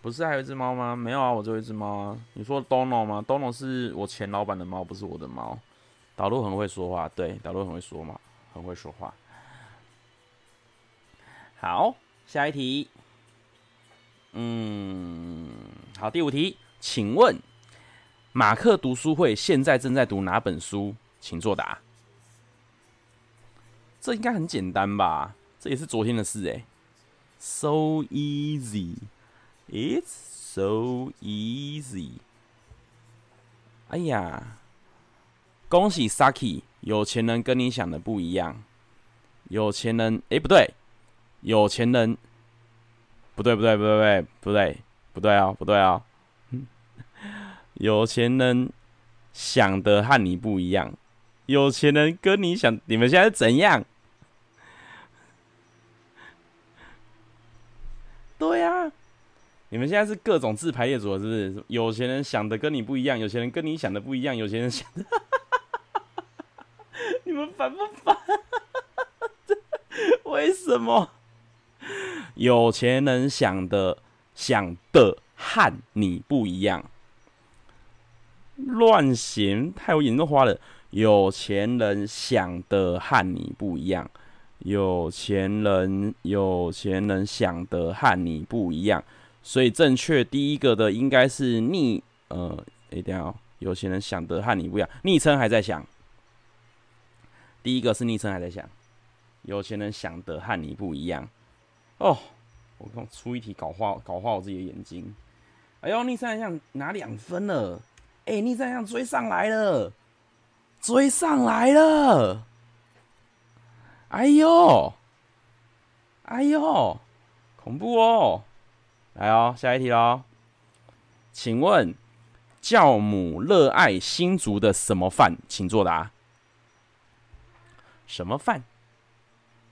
不是还有一只猫吗？没有啊，我只有一只猫。你说 Dono 吗？Dono 是我前老板的猫，不是我的猫。导路很会说话，对，导路很会说嘛，很会说话。好，下一题。嗯，好，第五题，请问马克读书会现在正在读哪本书？请作答。这应该很简单吧？这也是昨天的事哎。So easy, it's so easy。哎呀。恭喜 Saki，有钱人跟你想的不一样。有钱人，哎、欸，不对，有钱人不对不对不对不对不对不对哦不对哦，有钱人想的和你不一样，有钱人跟你想，你们现在怎样？对呀、你们现在是各种自排列组，是不是？有钱人想的跟你不一样，有钱人跟你想的不一样，有钱人想的，你们烦不烦？为什么？有钱人想的想的和你不一样，乱行太有眼睛花了。有钱人想的和你不一样。有钱人，有钱人想的和你不一样，所以正确第一个的应该是逆，呃，一定要有钱人想的和你不一样，昵称还在想，第一个是昵称还在想，有钱人想的和你不一样，哦，我刚出一题搞花搞花我自己的眼睛，哎呦，昵称还想拿两分了，哎、欸，昵称还想追上来了，追上来了。哎呦，哎呦，恐怖哦！来哦，下一题喽。请问教母热爱新竹的什么饭？请作答。什么饭？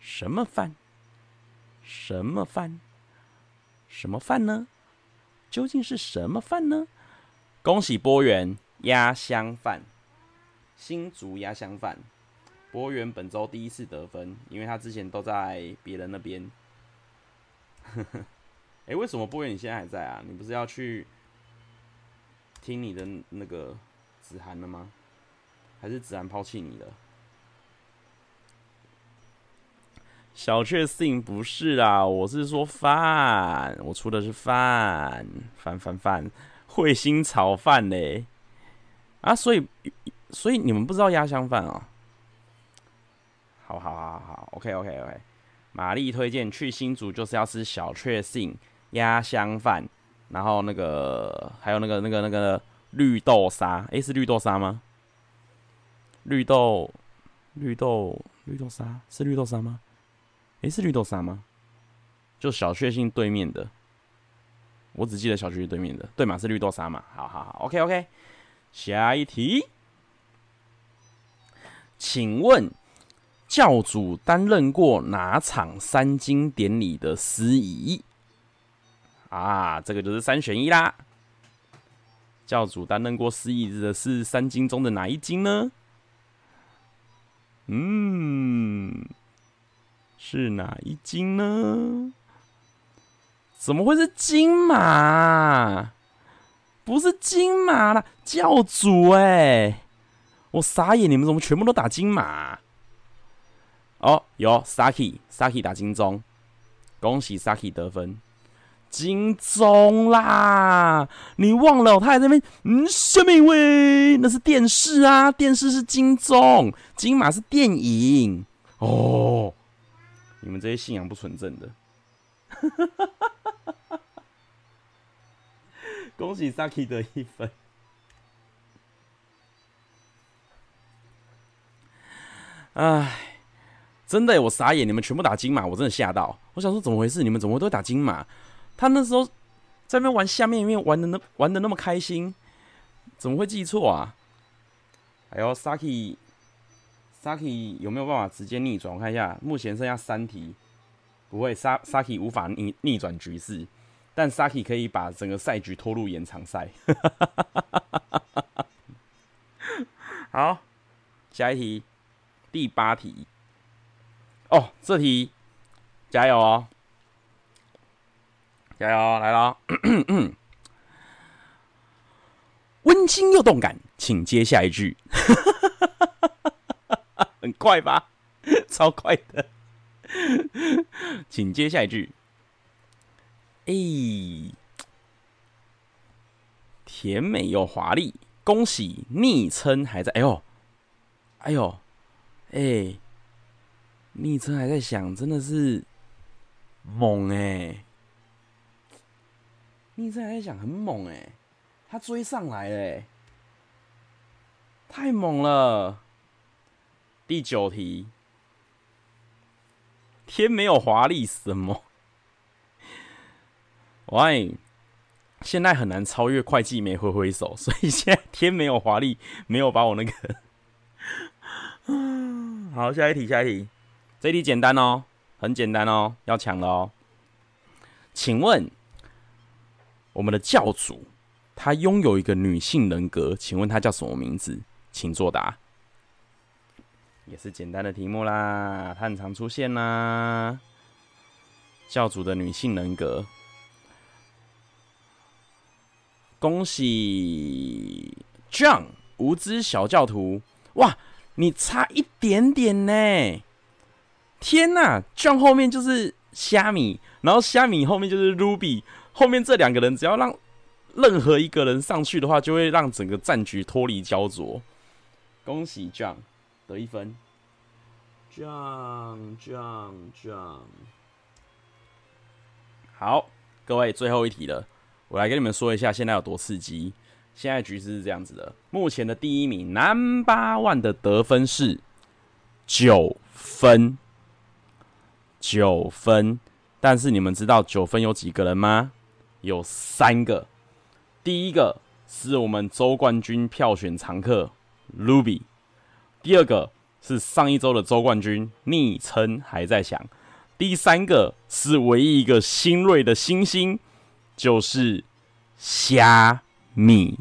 什么饭？什么饭？什么饭呢？究竟是什么饭呢？恭喜波元鸭香饭，新竹鸭香饭。波源本周第一次得分，因为他之前都在别人那边。哎，为什么波源你现在还在啊？你不是要去听你的那个子涵了吗？还是子涵抛弃你了？小确幸不是啊，我是说饭，我出的是饭，饭饭饭，彗星炒饭嘞。啊，所以所以你们不知道鸭香饭哦？好好好好，OK OK OK。玛丽推荐去新竹就是要吃小确幸鸭香饭，然后那个还有那个那个那个绿豆沙，诶，是绿豆沙吗？绿豆绿豆绿豆沙是绿豆沙吗？诶，是绿豆沙吗？就小确幸对面的，我只记得小确幸对面的，对嘛？是绿豆沙嘛？好好好，OK OK。下一题，请问。教主担任过哪场三金典礼的司仪？啊，这个就是三选一啦。教主担任过司仪的是三经中的哪一经呢？嗯，是哪一经呢？怎么会是金马？不是金马啦，教主哎、我傻眼，你们怎么全部都打金马？哦，有 Saki，Saki 打金钟，恭喜 Saki 得分，金钟啦！你忘了他还在那边，嗯，下面一位那是电视啊，电视是金钟，金马是电影哦。你们这些信仰不纯正的，恭喜 Saki 得一分，唉。真的，我傻眼！你们全部打金马，我真的吓到。我想说，怎么回事？你们怎么会都打金马？他那时候在那边玩下面一面玩的那玩的那么开心，怎么会记错啊？还有 Saki，Saki 有没有办法直接逆转？我看一下，目前剩下三题，不会，Saki 无法逆逆转局势，但 Saki 可以把整个赛局拖入延长赛。好，下一题，第八题。哦，这题加油哦！加油哦，来了，温馨又动感，请接下一句。很快吧？超快的，请接下一句。哎，甜美又华丽，恭喜昵称还在。哎呦，哎呦，哎。昵称还在想，真的是猛哎、欸！昵称还在想，很猛哎、他追上来了、欸，太猛了！第九题，天没有华丽什么？喂，现在很难超越会计没挥挥手，所以现在天没有华丽，没有把我那个。好，下一题，下一题，这一题简单哦，很简单哦，要抢了哦。请问我们的教主，他拥有一个女性人格，请问他叫什么名字？请作答。也是简单的题目啦，他很常出现啦。教主的女性人格，恭喜 John 无知小教徒，哇，你差一点点呢！天哪，John 后面就是虾米，然后虾米后面就是 Ruby，后面这两个人只要让任何一个人上去的话，就会让整个战局脱离焦灼。恭喜 John 得一分，John John John。好，各位最后一题了，我来跟你们说一下现在有多刺激。现在局势是这样子的，目前的第一名 Number One 的得分是九分，九分。但是你们知道九分有几个人吗？有三个。第一个是我们周冠军票选常客。Ruby，第二个是上一周的周冠军，昵称还在想。第三个是唯一一个新锐的星星，就是虾米。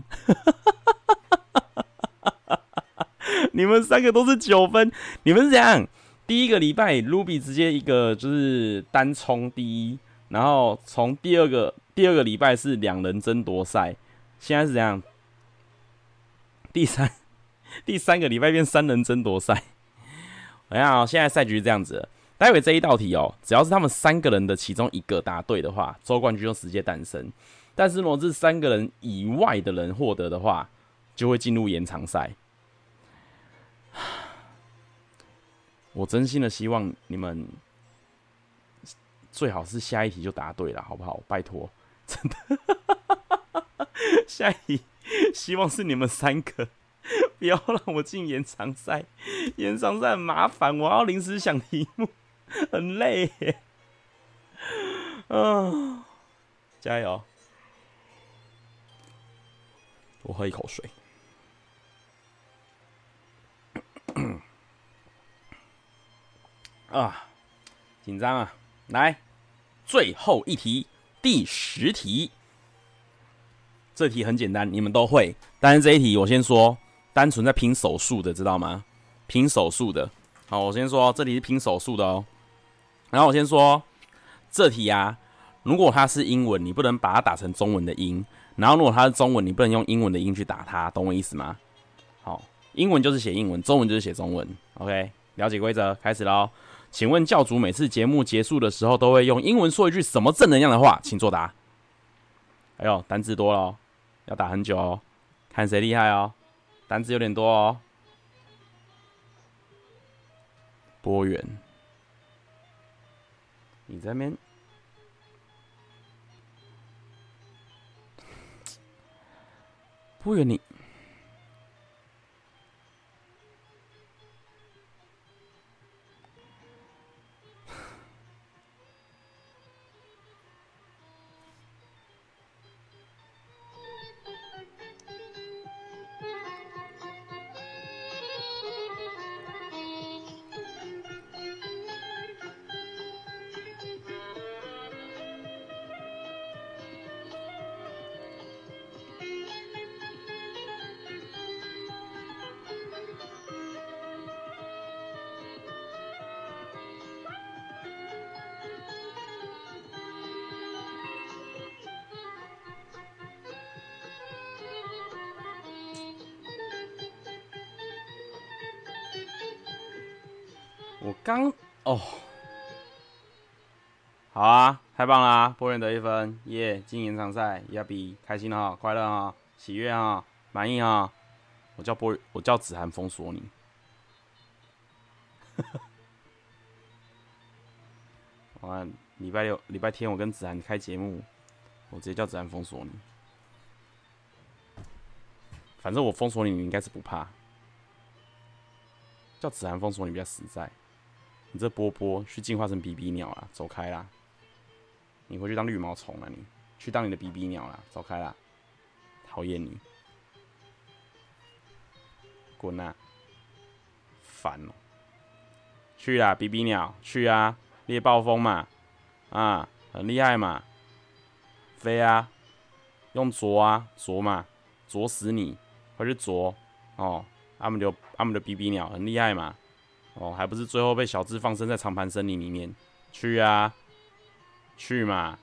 你们三个都是九分，你们是怎样？第一个礼拜，Ruby 直接一个就是单冲第一，然后从第二个第二个礼拜是两人争夺赛，现在是怎样？第三。第三个礼拜变三人争夺赛，我看现在赛局是这样子。待会这一道题哦，只要是他们三个人的其中一个答对的话，周冠军就直接诞生。但是呢，这三个人以外的人获得的话，就会进入延长赛。我真心的希望你们最好是下一题就答对了，好不好？拜托，真的，下一题希望是你们三个。不要让我进延长赛，延长赛很麻烦，我要临时想题目，很累。嗯，加油！我喝一口水。啊，紧张啊！来，最后一题，第十题。这题很简单，你们都会。但是这一题我先说。单纯在拼手速的，知道吗？拼手速的。好，我先说，这题是拼手速的哦。然后我先说，这题啊，如果它是英文，你不能把它打成中文的音；然后如果它是中文，你不能用英文的音去打它，懂我意思吗？好，英文就是写英文，中文就是写中文。OK，了解规则，开始喽。请问教主每次节目结束的时候都会用英文说一句什么正能量的话？请作答。哎呦，单字多了，要打很久哦，看谁厉害哦。单字有点多哦，波源，你在边，波源你。我刚哦，好啊，太棒了啊，波人得一分，耶！进延长赛，亚比开心啊，快乐啊，喜悦啊，满意啊。我叫波，我叫子涵封锁你。完，礼拜六、礼拜天我跟子涵开节目，我直接叫子涵封锁你。反正我封锁你，你应该是不怕。叫子涵封锁你比较实在。你这波波去进化成比比鸟了，走开啦！你回去当绿毛虫了你。去当你的比比鸟啦，走开啦，讨厌你，滚呐，烦哦、去啦，比比鸟，去啊，猎暴风嘛，啊，很厉害嘛，飞啊，用啄啊，啄嘛，啄死你，快去啄。哦，他们就他们的比比鸟很厉害嘛，哦，还不是最后被小智放生在长盘森林里面，去啊，去嘛。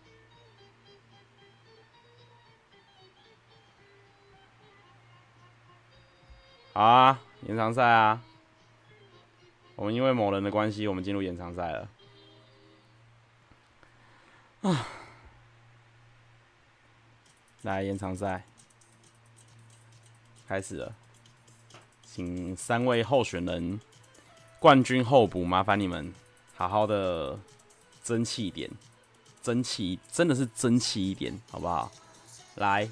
好啊，延长赛啊！我们因为某人的关系，我们进入延长赛了。啊，来延长赛开始了，请三位候选人冠军候补，麻烦你们好好的争气一点，争气真的是争气一点，好不好？来。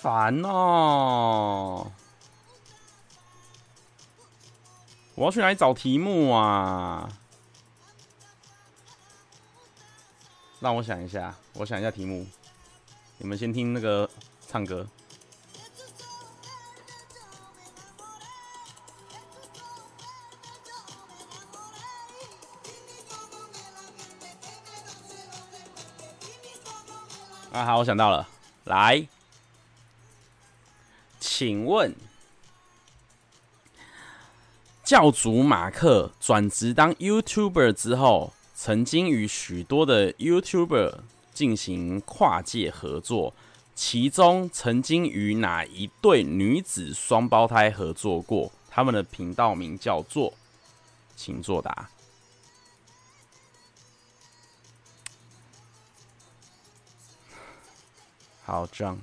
烦哦！我要去哪里找题目啊？让我想一下，我想一下题目。你们先听那个唱歌。啊，好，我想到了，来。请问，教主马克转职当 YouTuber 之后，曾经与许多的 YouTuber 进行跨界合作，其中曾经与哪一对女子双胞胎合作过？他们的频道名叫做，请作答。好，这样。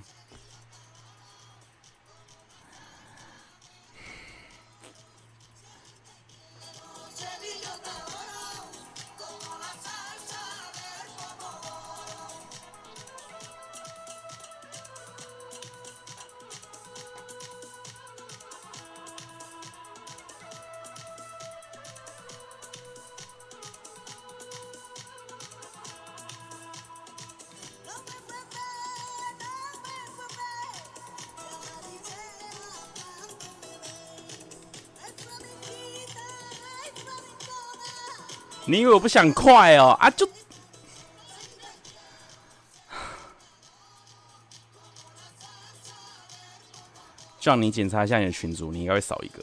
你以为我不想快哦？啊，就 叫你检查一下你的群主，你应该会少一个。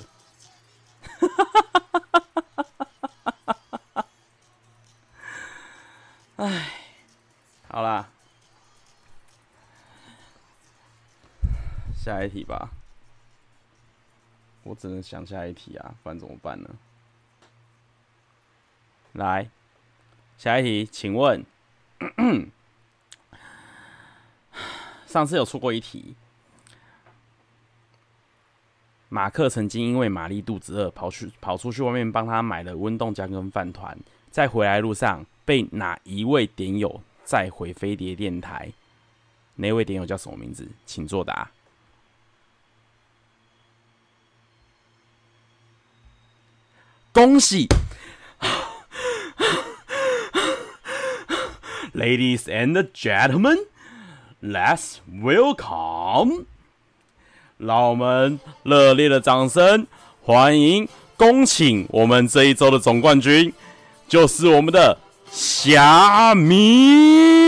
哎，好啦，下一题吧。我只能想下一题啊，不然怎么办呢？来，下一题，请问，上次有出过一题，马克曾经因为玛丽肚子饿，跑去跑出去外面帮他买了温冻浆跟饭团，在回来路上被哪一位点友载回飞碟电台？哪位点友叫什么名字？请作答。恭喜！Ladies and gentlemen, let's welcome！让我们热烈的掌声欢迎，恭请我们这一周的总冠军，就是我们的虾米。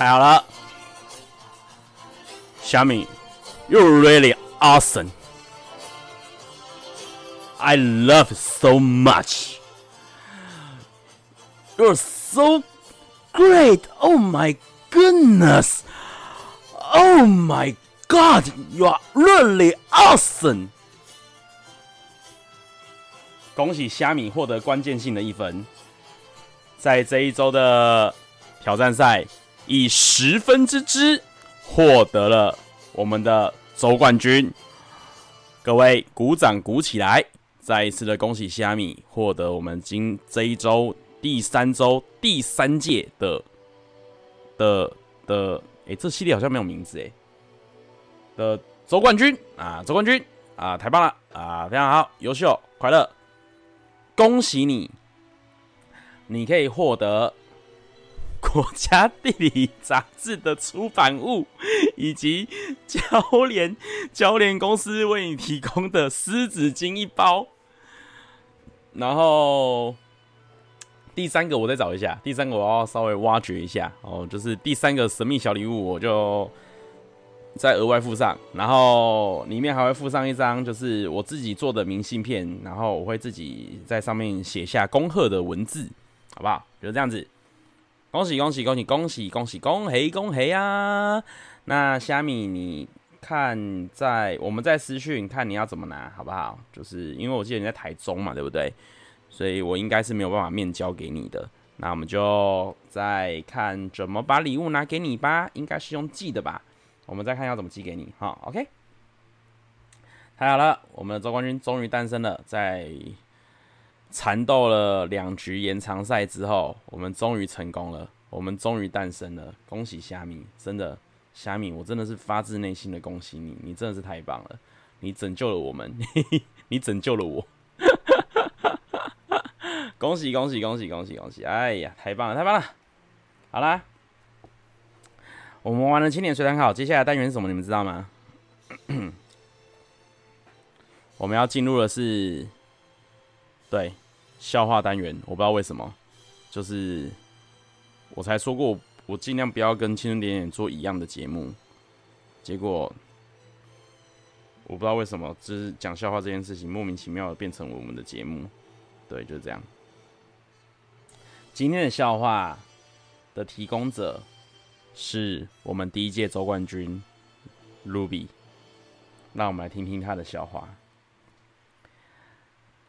太好了，虾米，You're really awesome. I love so much. You're so great. Oh my goodness. Oh my god. You're really awesome. 恭喜虾米获得关键性的一分，在这一周的挑战赛。以十分之之获得了我们的周冠军。各位鼓掌鼓起来！再一次的恭喜虾米获得我们今这一周第三周第三届的的的，哎、这系列好像没有名字哎。的周冠军啊，周冠军啊，太棒了啊，非常好，优秀，快乐，恭喜你！你可以获得国家地理杂志的出版物，以及交联交联公司为你提供的湿纸巾一包。然后第三个我再找一下，第三个我要稍微挖掘一下哦，就是第三个神秘小礼物，我就再额外附上。然后里面还会附上一张，就是我自己做的明信片，然后我会自己在上面写下恭贺的文字，好不好？就这样子，恭喜恭喜恭喜恭喜恭喜恭喜恭喜啊！那虾米你。看在我们在私讯看你要怎么拿好不好？就是因为我记得你在台中嘛，对不对？所以我应该是没有办法面交给你的。那我们就再看怎么把礼物拿给你吧，应该是用寄的吧？我们再看要怎么寄给你哈。OK，太好了，我们的周冠军终于诞生了。在缠斗了两局延长赛之后，我们终于成功了，我们终于诞生了，恭喜虾米，真的。虾米，我真的是发自内心的恭喜你，你真的是太棒了，你拯救了我们，你拯救了我，恭喜恭喜恭喜恭喜恭喜！哎呀，太棒了太棒了！好啦，我们玩了青年随堂考，接下来单元是什么？你们知道吗？我们要进入的是对笑话单元，我不知道为什么，就是我才说过。我尽量不要跟青春点点做一样的节目，结果我不知道为什么，就是讲笑话这件事情莫名其妙的变成我们的节目，对，就是这样。今天的笑话的提供者是我们第一届周冠军 Ruby，让我们来听听他的笑话。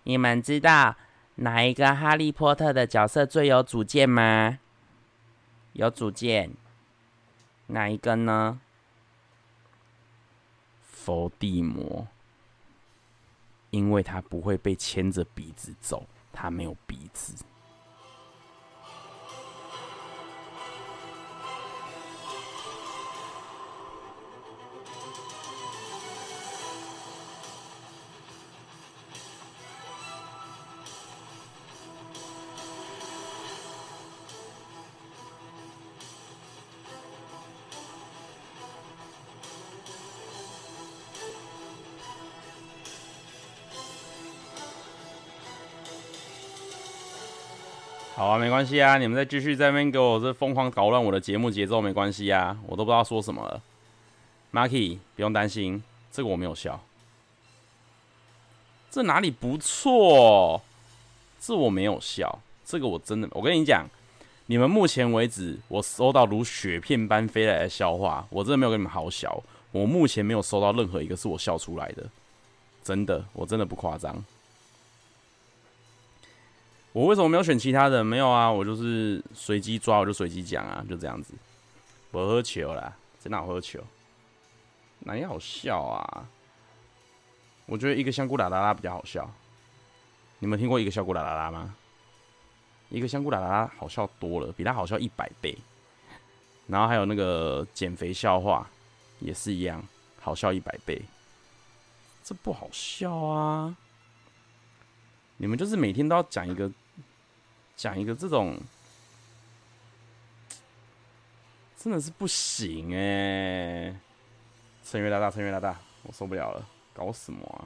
你们知道哪一个哈利波特的角色最有主见吗？有主见，哪一个呢？伏地魔，因为他不会被牵着鼻子走，他没有鼻子。没关系啊，你们再继续在那边给我这疯狂搞乱我的节目节奏，没关系啊，我都不知道说什么了。Marky，不用担心，这个我没有笑。这哪里不错？这我没有笑，这个我真的，我跟你讲，你们目前为止我收到如雪片般飞来的笑话，我真的没有跟你们好笑。我目前没有收到任何一个是我笑出来的，真的，我真的不夸张。我为什么没有选其他的？没有啊，我就是随机抓，我就随机讲啊，就这样子。不喝球啦，在哪喝球？哪里好笑啊？我觉得一个香菇啦啦啦比较好笑。你们听过一个香菇啦啦啦吗？一个香菇啦啦啦好笑多了，比它好笑一百倍。然后还有那个减肥笑话，也是一样，好笑一百倍。这不好笑啊！你们就是每天都要讲一个。讲一个这种真的是不行哎、欸！趁热打大，趁热打大，我受不了了，搞什么啊？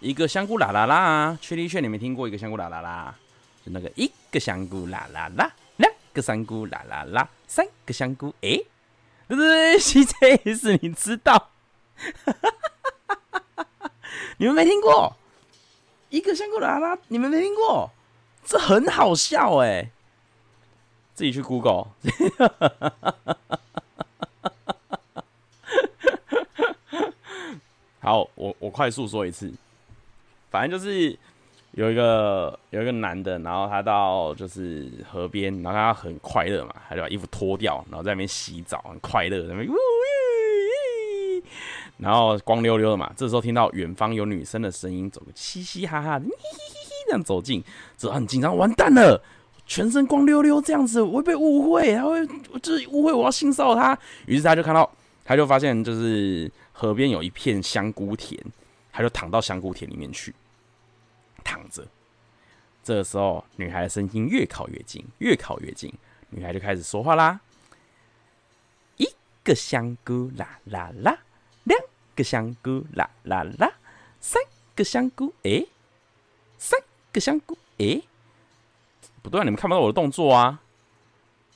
一个香菇啦啦啦，确定确你没听过一个香菇啦啦啦？就那个一个香菇啦啦啦，两个香菇啦啦啦，三个香菇哎，对对对，CJS 你知道？你们没听过？一个香菇啦啦，你们没听过？这很好笑哎、自己去 Google。好，我我快速说一次，反正就是有一个有一个男的，然后他到就是河边，然后他很快乐嘛，他就把衣服脱掉，然后在那边洗澡，很快乐，那边呜，然后光溜溜的嘛。这时候听到远方有女生的声音，走个嘻嘻哈哈的，嘿嘿嘿嘿，这样走近，之后很紧张，完蛋了，全身光溜溜这样子，我会被误会，他会就是误会我要性骚扰他。于是他就看到，他就发现就是河边有一片香菇田，他就躺到香菇田里面去，躺着。这时候，女孩的声音越靠越近，越靠越近。女孩就开始说话啦：“一个香菇啦啦啦，两个香菇啦啦啦，三个香菇诶，三个香菇诶，不对啊，你们看不到我的动作啊！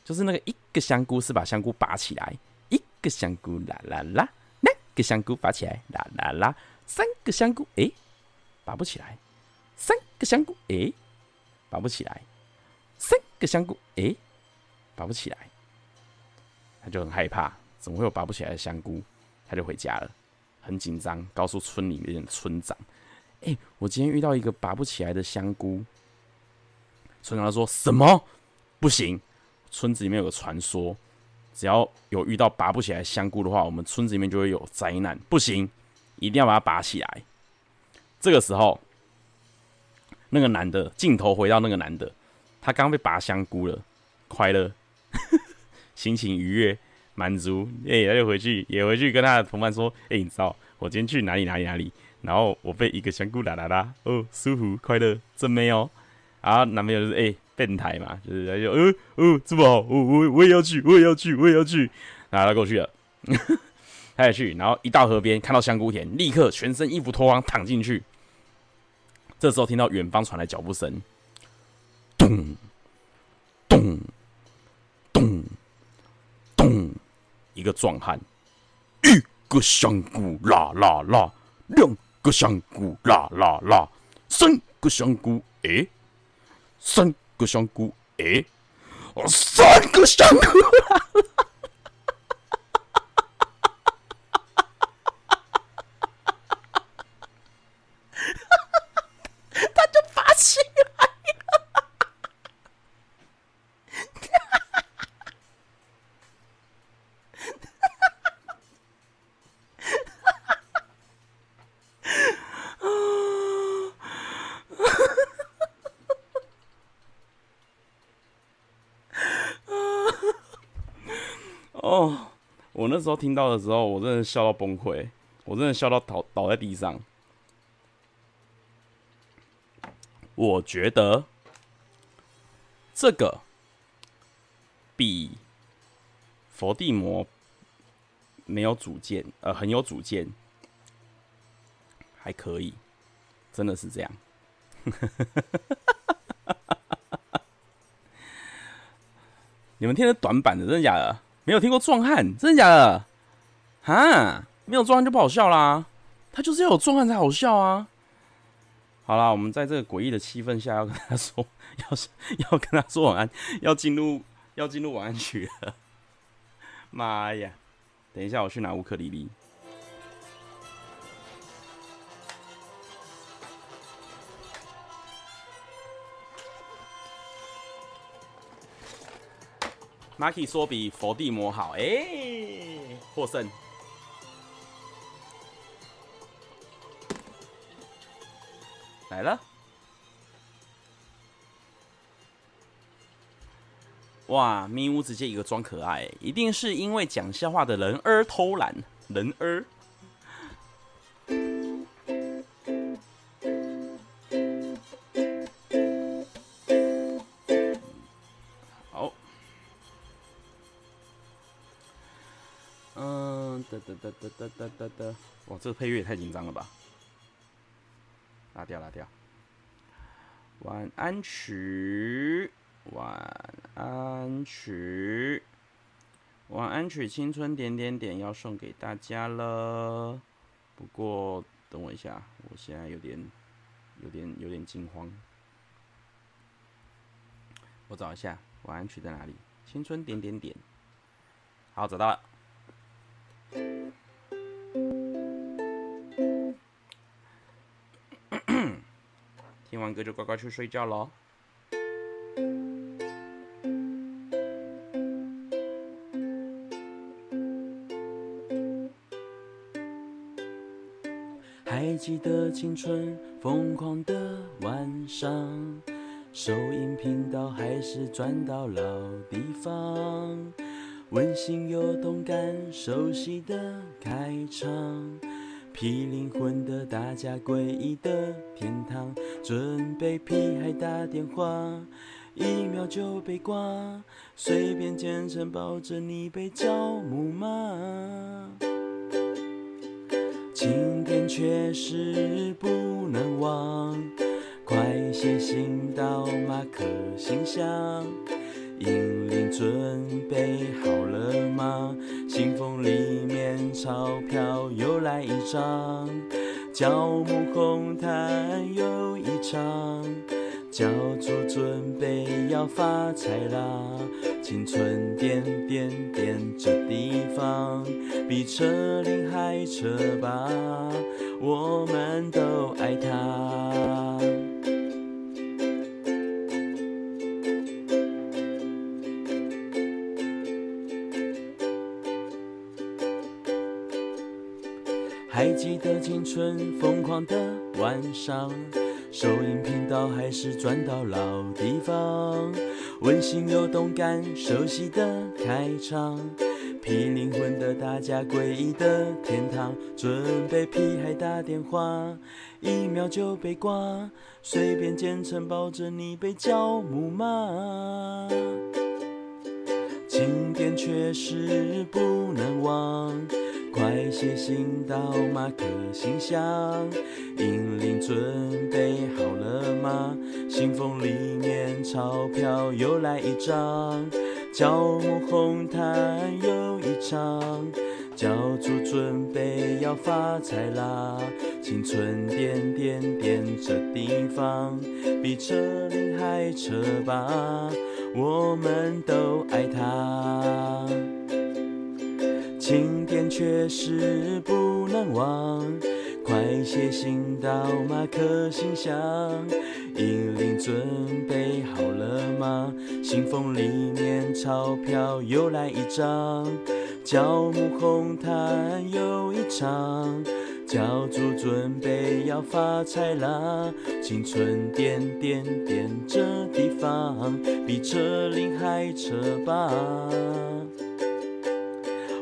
就是那个一个香菇是把香菇拔起来，一个香菇啦啦啦，两个香菇拔起来啦啦啦，三个香菇诶，拔不起来，三个香菇诶。”拔不起来，三个香菇，诶、拔不起来，他就很害怕，怎么会有拔不起来的香菇？他就回家了，很紧张，告诉村里面的村长：“诶、欸，我今天遇到一个拔不起来的香菇。”村长说什么？不行，村子里面有个传说，只要有遇到拔不起来香菇的话，我们村子里面就会有灾难，不行，一定要把它拔起来。这个时候。那个男的镜头回到那个男的，他刚被拔香菇了，快乐，心情愉悦，满足，哎、欸，他就回去也回去跟他的同伴说，哎、欸，你知道我今天去哪里哪里哪里，然后我被一个香菇啦啦啦，哦，舒服快乐，真美哦，然后男朋友就是哎、欸、变态嘛，就是他就呃哦这么好，我我我也要去，我也要去，我也要去，然后他过去了，他也去，然后一到河边看到香菇田，立刻全身衣服脱光躺进去。这时候听到远方传来脚步声，咚咚咚咚，一个壮汉，一个香菇啦啦啦，两个香菇啦啦啦，三个香菇诶，三个香菇诶，三个香菇。啦啦。哦，我那时候听到的时候，我真的笑到崩溃，我真的笑到倒倒在地上。我觉得这个比佛地魔没有主见，呃，很有主见，还可以，真的是这样。你们听的短版的，真的假的？没有听过壮汉，真的假的？哈，没有壮汉就不好笑啦。他就是要有壮汉才好笑啊。好啦，我们在这个诡异的气氛下，要跟他说，要要跟他说晚安，要进入要进入晚安曲了。妈呀！等一下，我去拿乌克丽丽。Maki 说比佛地魔好，哎、欸，获胜。来了。哇，咪屋直接一个装可爱，一定是因为讲笑话的人儿偷懒，人儿。这个配乐也太紧张了吧！拉掉，拉掉。晚安曲，晚安曲，晚安曲，青春点点点要送给大家了。不过等我一下，我现在有点、有点、有点惊慌。我找一下晚安曲在哪里？青春点点点。好，找到了。听完歌就乖乖去睡觉喽。还记得青春疯狂的晚上，收音频道还是转到老地方，温馨又动感，熟悉的开场。披灵魂的大家，诡异的天堂，准备屁孩打电话，一秒就被挂，随便简称抱着你被叫木马。今天确实不能忘，快写信到马克信箱。银铃准备好了吗？信封里面钞票又来一张，教母红毯又一场。教主准备要发财啦！青春点点点，这地方比车龄还车吧，我们都爱它。春疯狂的晚上。收音频道还是转到老地方，温馨又动感，熟悉的开场，披灵魂的大家，诡异的天堂，准备屁孩打电话，一秒就被挂，随便简称抱着你被叫木马，经典确实不能忘。快写信到马克信箱，英灵准备好了吗？信封里面钞票又来一张，教母红毯又一场，教主准备要发财啦！青春点点点，这地方比车龄还车吧，我们都爱它。今天确实不能忘，快写信到马克信箱。英灵准备好了吗？信封里面钞票又来一张，教母红毯又一场，教主准备要发财啦！青春点点点，这地方比车龄还车吧。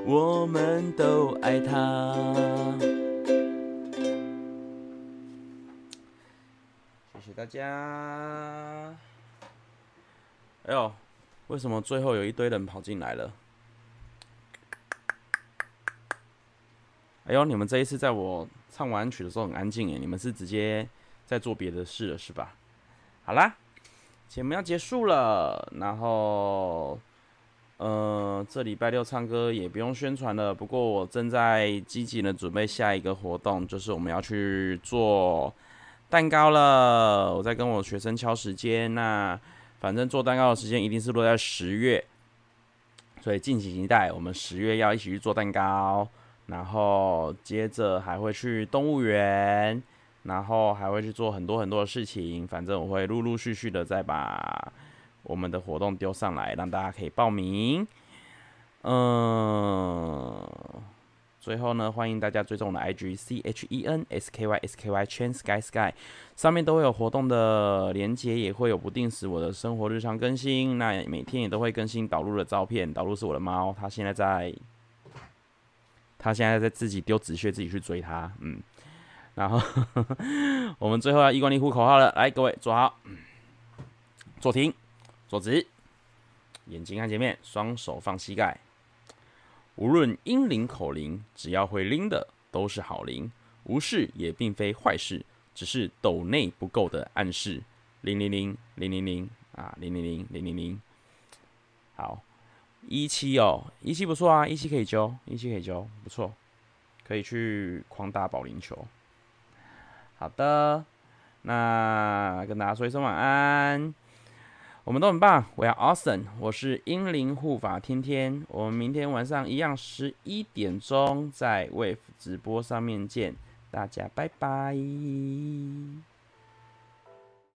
我们都爱他。谢谢大家。哎呦，为什么最后有一堆人跑进来了？哎呦，你们这一次在我唱完曲的时候很安静耶，你们是直接在做别的事了是吧？好啦，节目要结束了，然后。呃，这礼拜六唱歌也不用宣传了。不过我正在积极的准备下一个活动，就是我们要去做蛋糕了。我在跟我学生敲时间，那反正做蛋糕的时间一定是落在十月，所以敬请期待。我们十月要一起去做蛋糕，然后接着还会去动物园，然后还会去做很多很多的事情。反正我会陆陆续续的再把。我们的活动丢上来，让大家可以报名。嗯，最后呢，欢迎大家追踪我的 IG C H E N S K Y S K Y Chen Sky Sky，上面都会有活动的连接，也会有不定时我的生活日常更新。那每天也都会更新导入的照片，导入是我的猫，它现在在，它现在在自己丢纸屑，自己去追它。嗯，然后 我们最后要一关一呼口号了，来，各位坐好，坐停。坐直，眼睛看前面，双手放膝盖。无论英灵口灵，只要会拎的都是好灵。无事也并非坏事，只是斗内不够的暗示。零零零零零零啊，零零零零零零。好，一七哦，一七不错啊，一七可以揪，一七可以揪，不错，可以去狂打保龄球。好的，那跟大家说一声晚安。我们都很棒，We are awesome。我是英灵护法天天，我们明天晚上一样十一点钟在 Wave 直播上面见，大家拜拜。